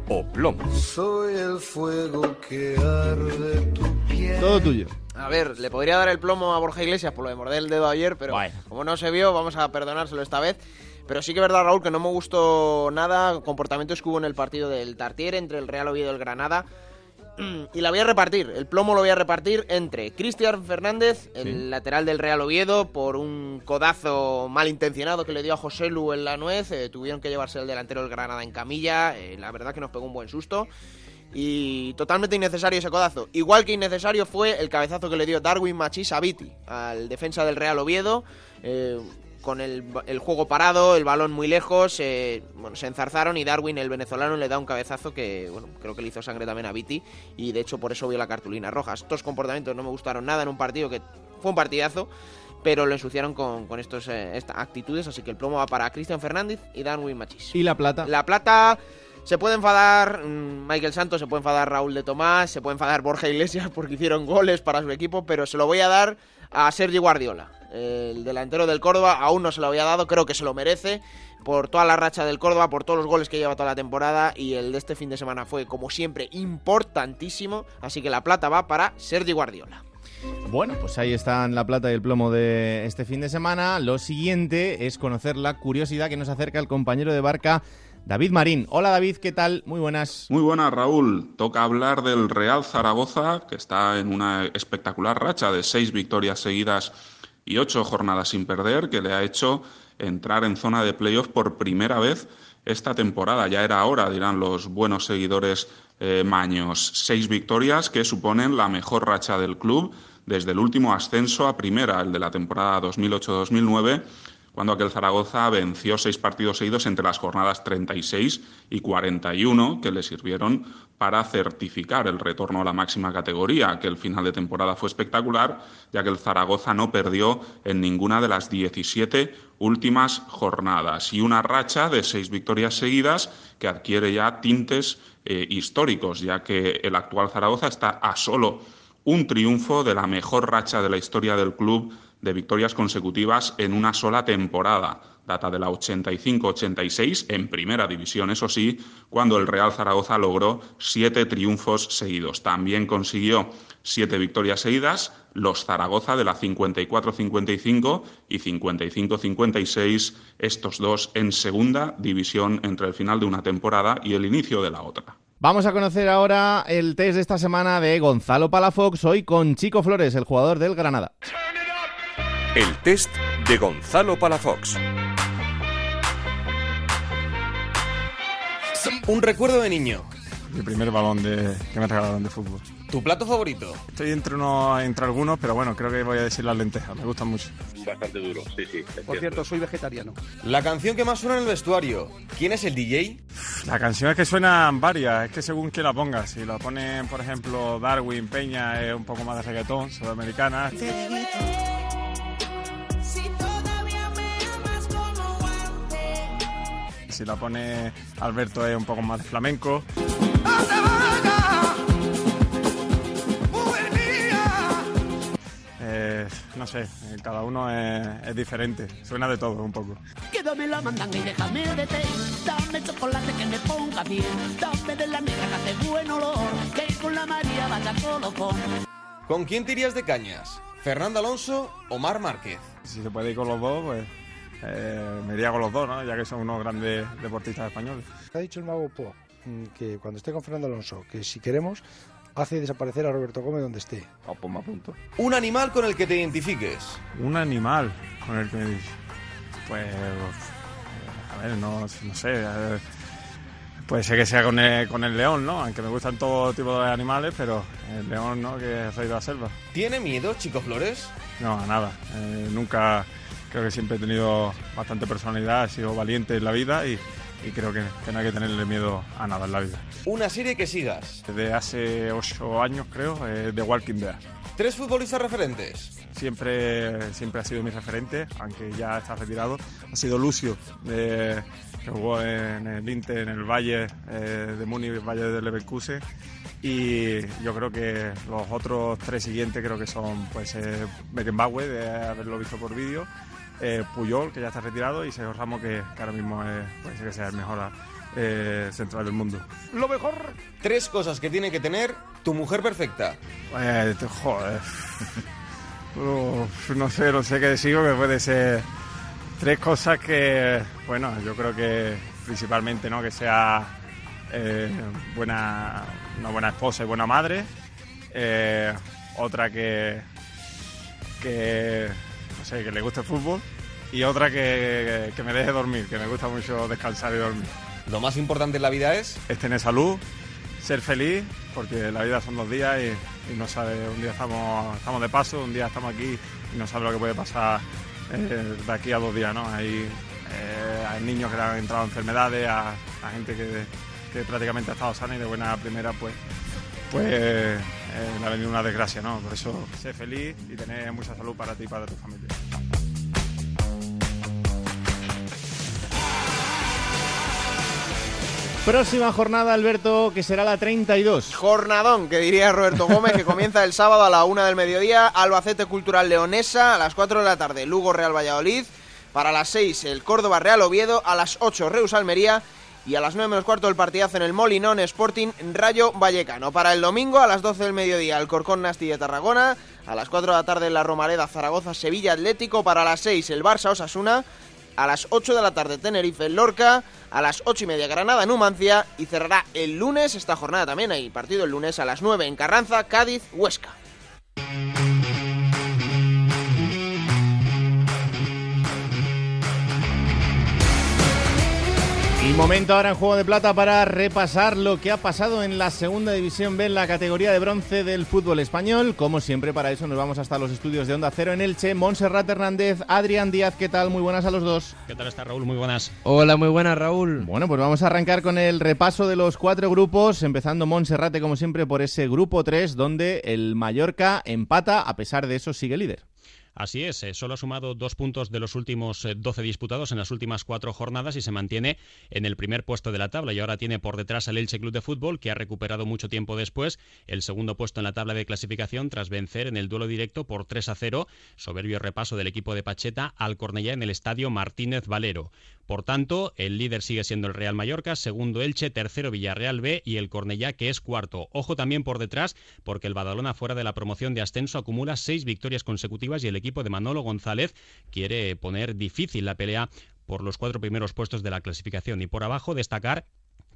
o plomo. Soy el fuego que arde tu piel. Todo tuyo. A ver, le podría dar el plomo a Borja Iglesias por lo de morder el dedo ayer, pero como no se vio, vamos a perdonárselo esta vez. Pero sí que es verdad, Raúl, que no me gustó nada comportamientos que hubo en el partido del Tartier entre el Real Oviedo y el Granada. Y la voy a repartir, el plomo lo voy a repartir entre Cristian Fernández, el Sí. lateral del Real Oviedo, por un codazo malintencionado que le dio a José Lu en la nuez. eh, tuvieron que llevarse el delantero del Granada en camilla. eh, la verdad que nos pegó un buen susto. Y totalmente innecesario ese codazo. Igual que innecesario fue el cabezazo que le dio Darwin Machís a Viti, al defensa del Real Oviedo. eh, con el, el juego parado, el balón muy lejos, eh, bueno, se enzarzaron y Darwin, el venezolano, le da un cabezazo que, bueno, creo que le hizo sangre también a Viti y de hecho por eso vio la cartulina roja. Estos comportamientos no me gustaron nada en un partido que fue un partidazo, pero lo ensuciaron con, con estos, eh, estas actitudes, así que el plomo va para Cristian Fernández y Darwin Machís. ¿Y la plata? La plata se puede enfadar mm, Michael Santos, se puede enfadar Raúl de Tomás, se puede enfadar Borja Iglesias porque hicieron goles para su equipo, pero se lo voy a dar a Sergi Guardiola. El delantero del Córdoba aún no se lo había dado, creo que se lo merece por toda la racha del Córdoba, por todos los goles que lleva toda la temporada y el de este fin de semana fue como siempre importantísimo, así que la plata va para Sergi Guardiola. Bueno, pues ahí están la plata y el plomo de este fin de semana. Lo siguiente es conocer la curiosidad que nos acerca el compañero de barca David Marín. Hola David, ¿qué tal? Muy buenas. Muy buenas Raúl. Toca hablar del Real Zaragoza, que está en una espectacular racha de seis victorias seguidas y ocho jornadas sin perder, que le ha hecho entrar en zona de playoff por primera vez esta temporada. Ya era hora, dirán los buenos seguidores eh, maños. Seis victorias que suponen la mejor racha del club desde el último ascenso a primera, el de la temporada 2008-2009 cuando aquel Zaragoza venció seis partidos seguidos entre las jornadas 36 y 41, que le sirvieron para certificar el retorno a la máxima categoría, que el final de temporada fue espectacular, ya que el Zaragoza no perdió en ninguna de las 17 últimas jornadas. Y una racha de seis victorias seguidas que adquiere ya tintes eh, históricos, ya que el actual Zaragoza está a solo un triunfo de la mejor racha de la historia del club de victorias consecutivas en una sola temporada, data de la 85-86 en primera división, eso sí, cuando el Real Zaragoza logró siete triunfos seguidos. También consiguió siete victorias seguidas los Zaragoza de la 54-55 y 55-56, estos dos en segunda división entre el final de una temporada y el inicio de la otra. Vamos a conocer ahora el test de esta semana de Gonzalo Palafox, hoy con Chico Flores, el jugador del Granada. El test de Gonzalo Palafox. Un recuerdo de niño. Mi primer balón de, que me regalaron de fútbol. ¿Tu plato favorito? Estoy entre, uno, entre algunos, pero bueno, creo que voy a decir las lentejas. Me gustan mucho. Bastante duro, sí, sí. Por cierto, soy vegetariano. La canción que más suena en el vestuario. ¿Quién es el DJ? La canción es que suenan varias, es que según quién la ponga. Si la ponen, por ejemplo, Darwin Peña, es un poco más de reggaetón, sudamericana. Si la pone Alberto es un poco más de flamenco. Eh, no sé, cada uno es, es diferente, suena de todo un poco. Quédame la mandanga y déjame de té. Dame chocolate que me ponga bien. Dame de la negra que hace buen olor. Que con la María vaya colocón. ¿Con quién tirías de cañas? ¿Fernando Alonso o Mar Márquez? Si se puede ir con los dos, pues eh, me iría con los dos, ¿no? ya que son unos grandes deportistas españoles. Ha dicho el mago Po mm, que cuando esté con Fernando Alonso, que si queremos, hace desaparecer a Roberto Gómez donde esté. Ah, pues me apunto. Un animal con el que te identifiques. Un animal con el que me Pues. A ver, no, no sé. eh, Puede ser que sea con el, con el león, ¿no? Aunque me gustan todo tipo de animales, pero el león, ¿no? Que es rey de la selva. ¿Tiene miedo, Chico Flores? No, a nada. Eh, nunca. Creo que siempre he tenido bastante personalidad, he sido valiente en la vida y, y creo que, que no hay que tenerle miedo a nada en la vida. Una serie que sigas. Desde hace ocho años, creo, eh, The Walking Dead. ¿Tres futbolistas referentes? Siempre, siempre ha sido mi referente, aunque ya está retirado. Ha sido Lucio, de- que jugó en el Inter, en el Valle eh, de Múnich, el Valle de Leverkusen. Y yo creo que los otros tres siguientes creo que son pues eh, Beckenbauer, de haberlo visto por vídeo, eh, Puyol, que ya está retirado, y Sergio Ramos, que, que ahora mismo es, puede ser que sea el mejor eh, central del mundo. Lo mejor. Tres cosas que tiene que tener tu mujer perfecta. Eh, joder. Uf, no sé, no sé qué decir, que puede ser tres cosas que, bueno, yo creo que principalmente, ¿no? Que sea eh, buena, una buena esposa y buena madre. Eh, otra que, que, que le guste el fútbol. Y otra que, que me deje dormir, que me gusta mucho descansar y dormir. Lo más importante en la vida es... Es tener salud, ser feliz, porque la vida son dos días y, y no sabe, un día estamos, estamos de paso, un día estamos aquí y no sabe lo que puede pasar eh, de aquí a dos días, ¿no? Hay, eh, hay niños que le han entrado enfermedades, a, a gente que, que prácticamente ha estado sana y de buena primera, pues, pues eh, le ha venido una desgracia, ¿no? Por eso, ser feliz y tener mucha salud para ti y para tu familia. Próxima jornada, Alberto, que será la 32. Jornadón, que diría Roberto Gómez, que comienza el sábado a la una del mediodía. Albacete Cultural Leonesa, a las 4 de la tarde, Lugo Real Valladolid. Para las 6, el Córdoba Real Oviedo. A las 8, Reus Almería. Y a las 9 menos cuarto, el partidazo en el Molinón Sporting Rayo Vallecano. Para el domingo, a las 12 del mediodía, el Corcón Nasti de Tarragona. A las 4 de la tarde, la Romareda Zaragoza Sevilla Atlético. Para las 6, el Barça Osasuna. a las 8 de la tarde Tenerife en Lorca, a las 8 y media Granada Numancia y cerrará el lunes esta jornada también. Hay partido el lunes a las 9 en Carranza, Cádiz, Huesca. Y momento ahora en Juego de Plata para repasar lo que ha pasado en la segunda división B en la categoría de bronce del fútbol español. Como siempre, para eso nos vamos hasta los estudios de Onda Cero en Elche. Montserrat Hernández, Adrián Díaz, ¿qué tal? Muy buenas a los dos. ¿Qué tal está Raúl? Muy buenas. Hola, muy buenas Raúl. Bueno, pues vamos a arrancar con el repaso de los cuatro grupos, empezando Montserrate como siempre por ese grupo 3 donde el Mallorca empata, a pesar de eso sigue líder. Así es, eh, solo ha sumado dos puntos de los últimos eh, 12 disputados en las últimas cuatro jornadas y se mantiene en el primer puesto de la tabla. Y ahora tiene por detrás al Elche Club de Fútbol, que ha recuperado mucho tiempo después el segundo puesto en la tabla de clasificación tras vencer en el duelo directo por 3 a 0, soberbio repaso del equipo de Pacheta al Cornellá en el estadio Martínez Valero. Por tanto, el líder sigue siendo el Real Mallorca, segundo Elche, tercero Villarreal B y el Cornellá que es cuarto. Ojo también por detrás porque el Badalona fuera de la promoción de ascenso acumula seis victorias consecutivas y el equipo de Manolo González quiere poner difícil la pelea por los cuatro primeros puestos de la clasificación. Y por abajo destacar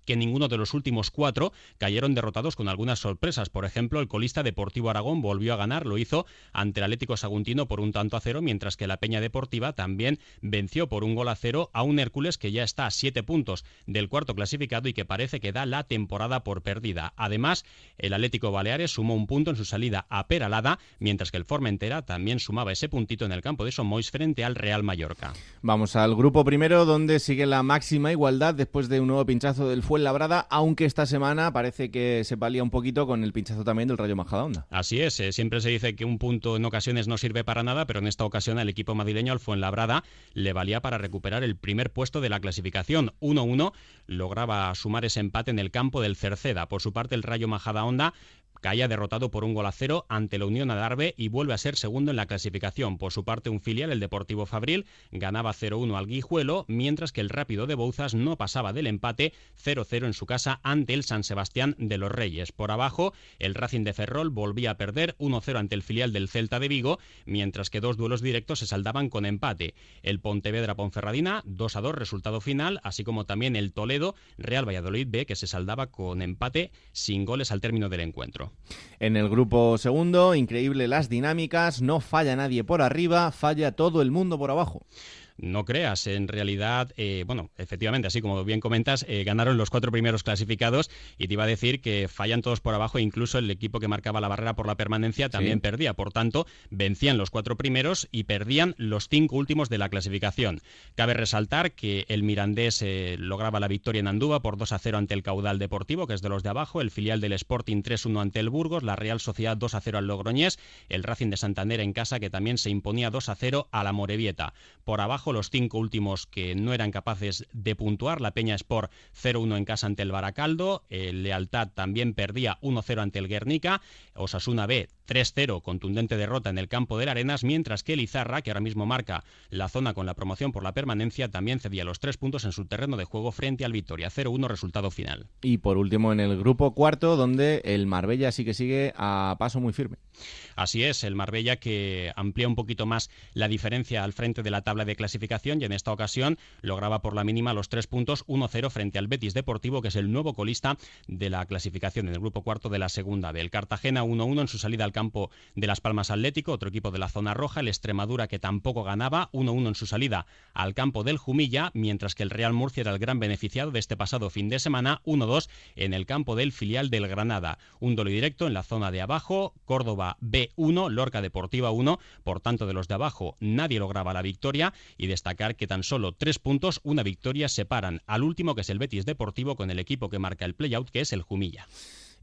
que ninguno de los últimos cuatro cayeron derrotados con algunas sorpresas. Por ejemplo, el colista Deportivo Aragón volvió a ganar, lo hizo ante el Atlético Saguntino por un tanto a cero, mientras que la Peña Deportiva también venció por un gol a cero a un Hércules que ya está a siete puntos del cuarto clasificado y que parece que da la temporada por perdida. Además, el Atlético Baleares sumó un punto en su salida a Peralada, mientras que el Formentera también sumaba ese puntito en el campo de Somois frente al Real Mallorca. Vamos al grupo primero, donde sigue la máxima igualdad después de un nuevo pinchazo del Fuenlabrada, aunque esta semana parece que se palía un poquito con el pinchazo también del Rayo Majadahonda. Así es, eh, siempre se dice que un punto en ocasiones no sirve para nada, pero en esta ocasión al equipo madrileño, al Fuenlabrada, le valía para recuperar el primer puesto de la clasificación. 1-1 lograba sumar ese empate en el campo del Cerceda. Por su parte, el Rayo Majadahonda caía derrotado por un gol a cero ante la Unión Adarve y vuelve a ser segundo en la clasificación. Por su parte, un filial, el Deportivo Fabril, ganaba 0-1 al Guijuelo, mientras que el Rápido de Bouzas no pasaba del empate 0-0 en su casa ante el San Sebastián de los Reyes. Por abajo, el Racing de Ferrol volvía a perder 1-0 ante el filial del Celta de Vigo, mientras que dos duelos directos se saldaban con empate. El Pontevedra Ponferradina 2-2 resultado final, así como también el Toledo Real Valladolid B que se saldaba con empate sin goles al término del encuentro. En el grupo segundo, increíble las dinámicas, no falla nadie por arriba, falla todo el mundo por abajo. No creas, en realidad, eh, bueno, efectivamente, así como bien comentas, eh, ganaron los cuatro primeros clasificados y te iba a decir que fallan todos por abajo, incluso el equipo que marcaba la barrera por la permanencia también Sí. perdía. Por tanto, vencían los cuatro primeros y perdían los cinco últimos de la clasificación. Cabe resaltar que el Mirandés eh, lograba la victoria en Andúa por 2 a 0 ante el Caudal Deportivo, que es de los de abajo, el filial del Sporting 3-1 ante el Burgos, la Real Sociedad 2 a 0 al Logroñés, el Racing de Santander en casa que también se imponía 2 a 0 a la Morevieta. Por abajo los cinco últimos que no eran capaces de puntuar, la Peña Sport 0-1 en casa ante el Baracaldo, el Lealtad también perdía 1-0 ante el Guernica, Osasuna B 3-0, contundente derrota en el campo del Arenas, mientras que el Izarra, que ahora mismo marca la zona con la promoción por la permanencia, también cedía los tres puntos en su terreno de juego frente al Victoria 0-1 resultado final. Y por último, en el grupo cuarto, donde el Marbella sí que sigue a paso muy firme. Así es, el Marbella que amplía un poquito más la diferencia al frente de la tabla de clasificación y en esta ocasión lograba por la mínima los tres puntos 1-0 frente al Betis Deportivo, que es el nuevo colista de la clasificación en el grupo cuarto de la segunda B. El Cartagena 1-1 en su salida al campo de Las Palmas Atlético, otro equipo de la zona roja, el Extremadura que tampoco ganaba 1-1 en su salida al campo del Jumilla, mientras que el Real Murcia era el gran beneficiado de este pasado fin de semana 1-2 en el campo del filial del Granada. Un duelo directo en la zona de abajo, Córdoba B1, Lorca Deportiva 1, por tanto de los de abajo nadie lograba la victoria y destacar que tan solo tres puntos, una victoria separan al último que es el Betis Deportivo con el equipo que marca el playout que es el Jumilla.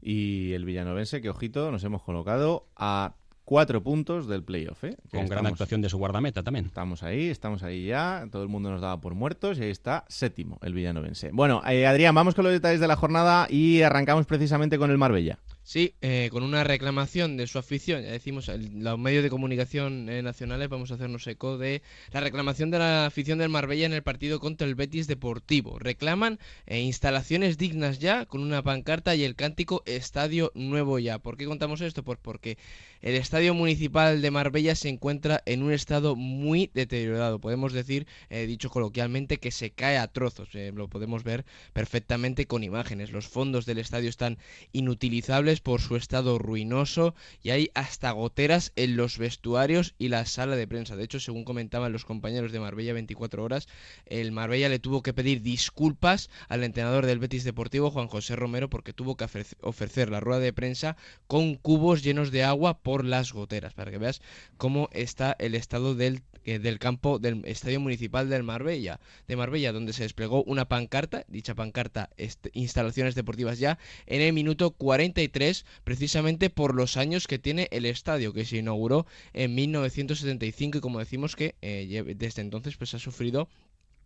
Y el villanovense, que ojito, nos hemos colocado a cuatro puntos del playoff. ¿eh? Con gran actuación de su guardameta también. Estamos ahí, estamos ahí ya. Todo el mundo nos daba por muertos y ahí está séptimo el villanovense. Bueno, eh, Adrián, vamos con los detalles de la jornada y arrancamos precisamente con el Marbella. Sí, eh, con una reclamación de su afición, ya decimos, los medios de comunicación eh, nacionales vamos a hacernos eco de la reclamación de la afición del Marbella en el partido contra el Betis Deportivo. Reclaman eh, instalaciones dignas ya, con una pancarta y el cántico Estadio Nuevo ya. ¿Por qué contamos esto? Pues porque el Estadio Municipal de Marbella se encuentra en un estado muy deteriorado. Podemos decir, dicho coloquialmente, que se cae a trozos. lo podemos ver perfectamente con imágenes. Los fondos del estadio están inutilizables por su estado ruinoso y hay hasta goteras en los vestuarios y la sala de prensa. De hecho, según comentaban los compañeros de Marbella 24 horas, el Marbella le tuvo que pedir disculpas al entrenador del Betis Deportivo, Juan José Romero, porque tuvo que ofrecer la rueda de prensa con cubos llenos de agua por las goteras, para que veas cómo está el estado del del campo del Estadio Municipal del Marbella, de Marbella, donde se desplegó una pancarta, dicha pancarta este, instalaciones deportivas ya, en el minuto 43, precisamente por los años que tiene el estadio, que se inauguró en 1975 y como decimos que eh, desde entonces pues ha sufrido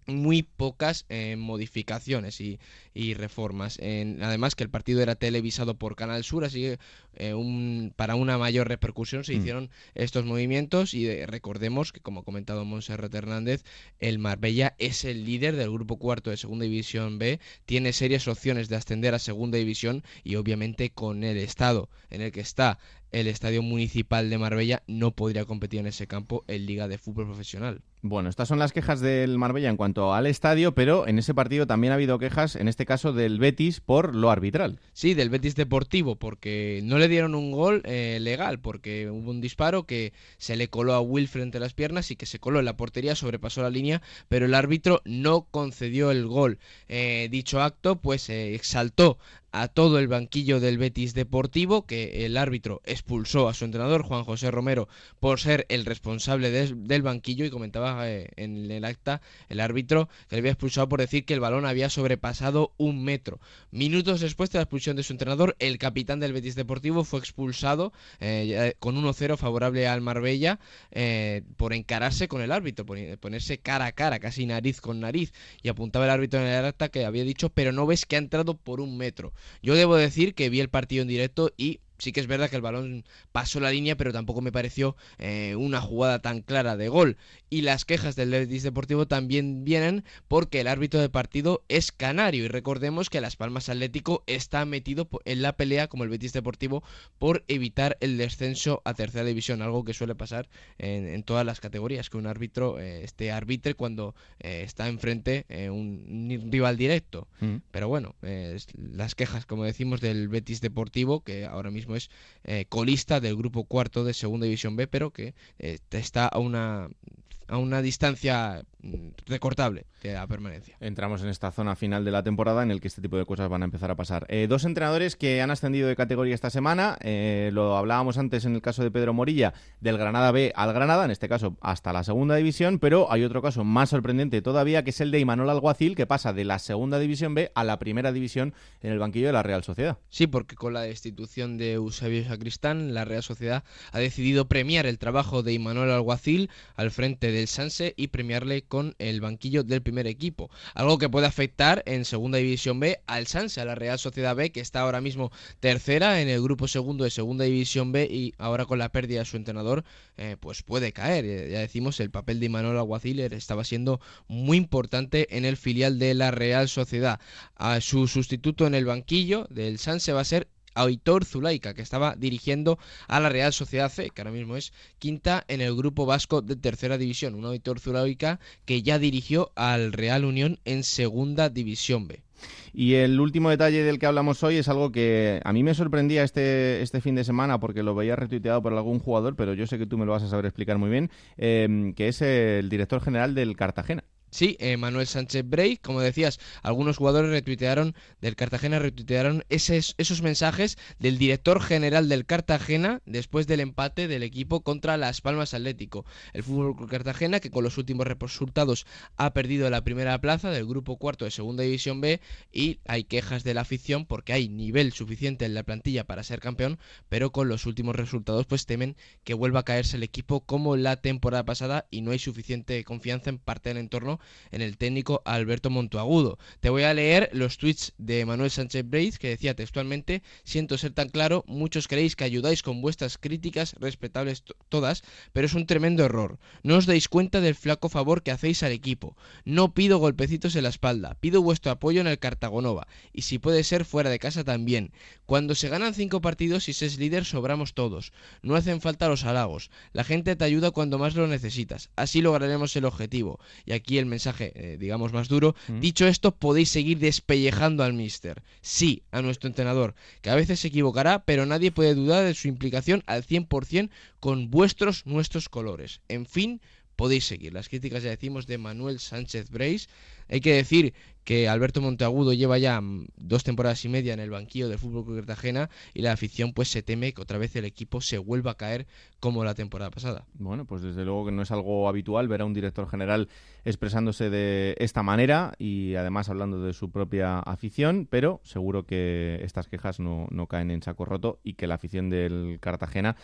muy pocas eh, modificaciones y, reformas. además que el partido era televisado por Canal Sur, así que eh, un, para una mayor repercusión se mm. hicieron estos movimientos y eh, recordemos que, como ha comentado Monserrat Hernández, el Marbella es el líder del grupo cuarto de Segunda División B, tiene serias opciones de ascender a Segunda División y obviamente con el estado en el que está el Estadio Municipal de Marbella no podría competir en ese campo en Liga de Fútbol Profesional. Bueno, estas son las quejas del Marbella en cuanto al estadio, pero en ese partido también ha habido quejas, en este caso del Betis, por lo arbitral. Sí, del Betis Deportivo, porque no le dieron un gol eh, legal, porque hubo un disparo que se le coló a Will frente a las piernas y que se coló en la portería, sobrepasó la línea, pero el árbitro no concedió el gol. Eh, dicho acto, pues se exaltó a todo el banquillo del Betis Deportivo, que el árbitro expulsó a su entrenador, Juan José Romero, por ser el responsable del banquillo y comentaba eh, en el acta el árbitro que le había expulsado por decir que el balón había sobrepasado un metro. Minutos después de la expulsión de su entrenador, el capitán del Betis Deportivo fue expulsado eh, con 1-0 favorable al Marbella eh, por encararse con el árbitro, por ponerse cara a cara, casi nariz con nariz, y apuntaba el árbitro en el acta que había dicho, pero no ves que ha entrado por un metro. Yo debo decir que vi el partido en directo y sí que es verdad que el balón pasó la línea, pero tampoco me pareció eh, una jugada tan clara de gol. Y las quejas del Betis Deportivo también vienen porque el árbitro de partido es canario. Y recordemos que Las Palmas Atlético está metido en la pelea como el Betis Deportivo por evitar el descenso a tercera división, algo que suele pasar en, todas las categorías, que un árbitro eh, esté arbitre cuando eh, está enfrente un rival directo. Mm. Pero bueno, las quejas, como decimos, del Betis Deportivo, que ahora mismo es eh, colista del grupo cuarto de Segunda División B, pero que eh, está a una a una distancia mm, recortable de la permanencia. Entramos en esta zona final de la temporada en el que este tipo de cosas van a empezar a pasar. Eh, dos entrenadores que han ascendido de categoría esta semana, eh, lo hablábamos antes en el caso de Pedro Morilla, del Granada B al Granada, en este caso hasta la segunda división, pero hay otro caso más sorprendente todavía, que es el de Imanol Alguacil, que pasa de la segunda división B a la primera división en el banquillo de la Real Sociedad. Sí, porque con la destitución de Eusebio Sacristán, la Real Sociedad ha decidido premiar el trabajo de Imanol Alguacil al frente de el Sanse y premiarle con el banquillo del primer equipo. Algo que puede afectar en Segunda División B al Sanse, a la Real Sociedad B, que está ahora mismo tercera en el grupo segundo de Segunda División B y ahora con la pérdida de su entrenador, eh, pues puede caer. Ya decimos, el papel de Manuel Aguaciler estaba siendo muy importante en el filial de la Real Sociedad. A su sustituto en el banquillo del Sanse va a ser Aitor Zulaika, que estaba dirigiendo a la Real Sociedad C, que ahora mismo es quinta en el grupo vasco de tercera división. Un Aitor Zulaika que ya dirigió al Real Unión en segunda división B. Y el último detalle del que hablamos hoy es algo que a mí me sorprendía este, este fin de semana porque lo veía retuiteado por algún jugador, pero yo sé que tú me lo vas a saber explicar muy bien, eh, que es el director general del Cartagena. Sí, eh, Manuel Sánchez Brey, como decías, algunos jugadores retuitearon del Cartagena, retuitearon esos, esos mensajes del director general del Cartagena después del empate del equipo contra Las Palmas Atlético. El Fútbol Cartagena, que con los últimos resultados ha perdido la primera plaza del grupo cuarto de Segunda División B y hay quejas de la afición porque hay nivel suficiente en la plantilla para ser campeón, pero con los últimos resultados pues temen que vuelva a caerse el equipo como la temporada pasada y no hay suficiente confianza en parte del entorno en el técnico Alberto Montuagudo. Te voy a leer los tweets de Manuel Sánchez Breis que decía textualmente, siento ser tan claro, muchos creéis que ayudáis con vuestras críticas, respetables todas, pero es un tremendo error. No os dais cuenta del flaco favor que hacéis al equipo. No pido golpecitos en la espalda, pido vuestro apoyo en el Cartagonova, y si puede ser fuera de casa también. Cuando se ganan cinco partidos y se es líder sobramos todos. No hacen falta los halagos. La gente te ayuda cuando más lo necesitas. Así lograremos el objetivo. Y aquí el mensaje, eh, digamos, más duro. Mm. Dicho esto, podéis seguir despellejando al mister. Sí, a nuestro entrenador, que a veces se equivocará, pero nadie puede dudar de su implicación al 100% con vuestros, nuestros colores. En fin, podéis seguir. Las críticas, ya decimos, de Manuel Sánchez Breis. Hay que decir que Alberto Monteagudo lleva ya mm, dos temporadas y media en el banquillo del Fútbol Cartagena y la afición pues se teme que otra vez el equipo se vuelva a caer como la temporada pasada. Bueno, pues desde luego que no es algo habitual ver a un director general expresándose de esta manera y además hablando de su propia afición, pero seguro que estas quejas no, no caen en saco roto y que la afición del Cartagena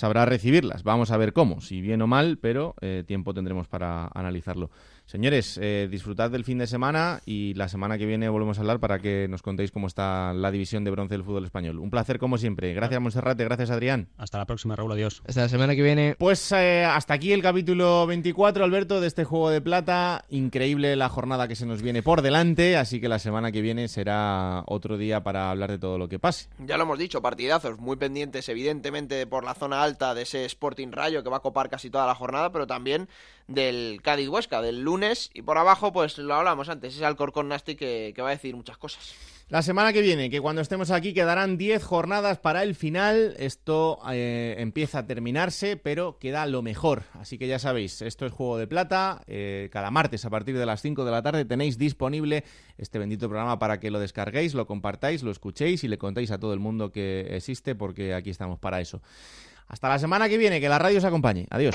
sabrá recibirlas. Vamos a ver cómo, si bien o mal, pero eh, tiempo tendremos para analizarlo. Señores, eh, disfrutad del fin de semana y la semana que viene volvemos a hablar para que nos contéis cómo está la división de bronce del fútbol español. Un placer como siempre. Gracias Monserrate, gracias Adrián. Hasta la próxima, Raúl, adiós. Hasta la semana que viene. Pues eh, hasta aquí el capítulo 24, Alberto, de este juego de plata. Increíble la jornada que se nos viene por delante, así que la semana que viene será otro día para hablar de todo lo que pase. Ya lo hemos dicho, partidazos muy pendientes evidentemente por la zona alta de ese Sporting Rayo que va a copar casi toda la jornada, pero también del Cádiz Huesca, del lunes. Y por abajo, pues lo hablamos antes, es Alcorcón Nasti que, que va a decir muchas cosas. La semana que viene, que cuando estemos aquí quedarán 10 jornadas para el final. Esto eh, empieza a terminarse, pero queda lo mejor. Así que ya sabéis, esto es Juego de Plata. Eh, cada martes a partir de las 5 de la tarde tenéis disponible este bendito programa para que lo descarguéis, lo compartáis, lo escuchéis y le contéis a todo el mundo que existe, porque aquí estamos para eso. Hasta la semana que viene, que la radio os acompañe. Adiós.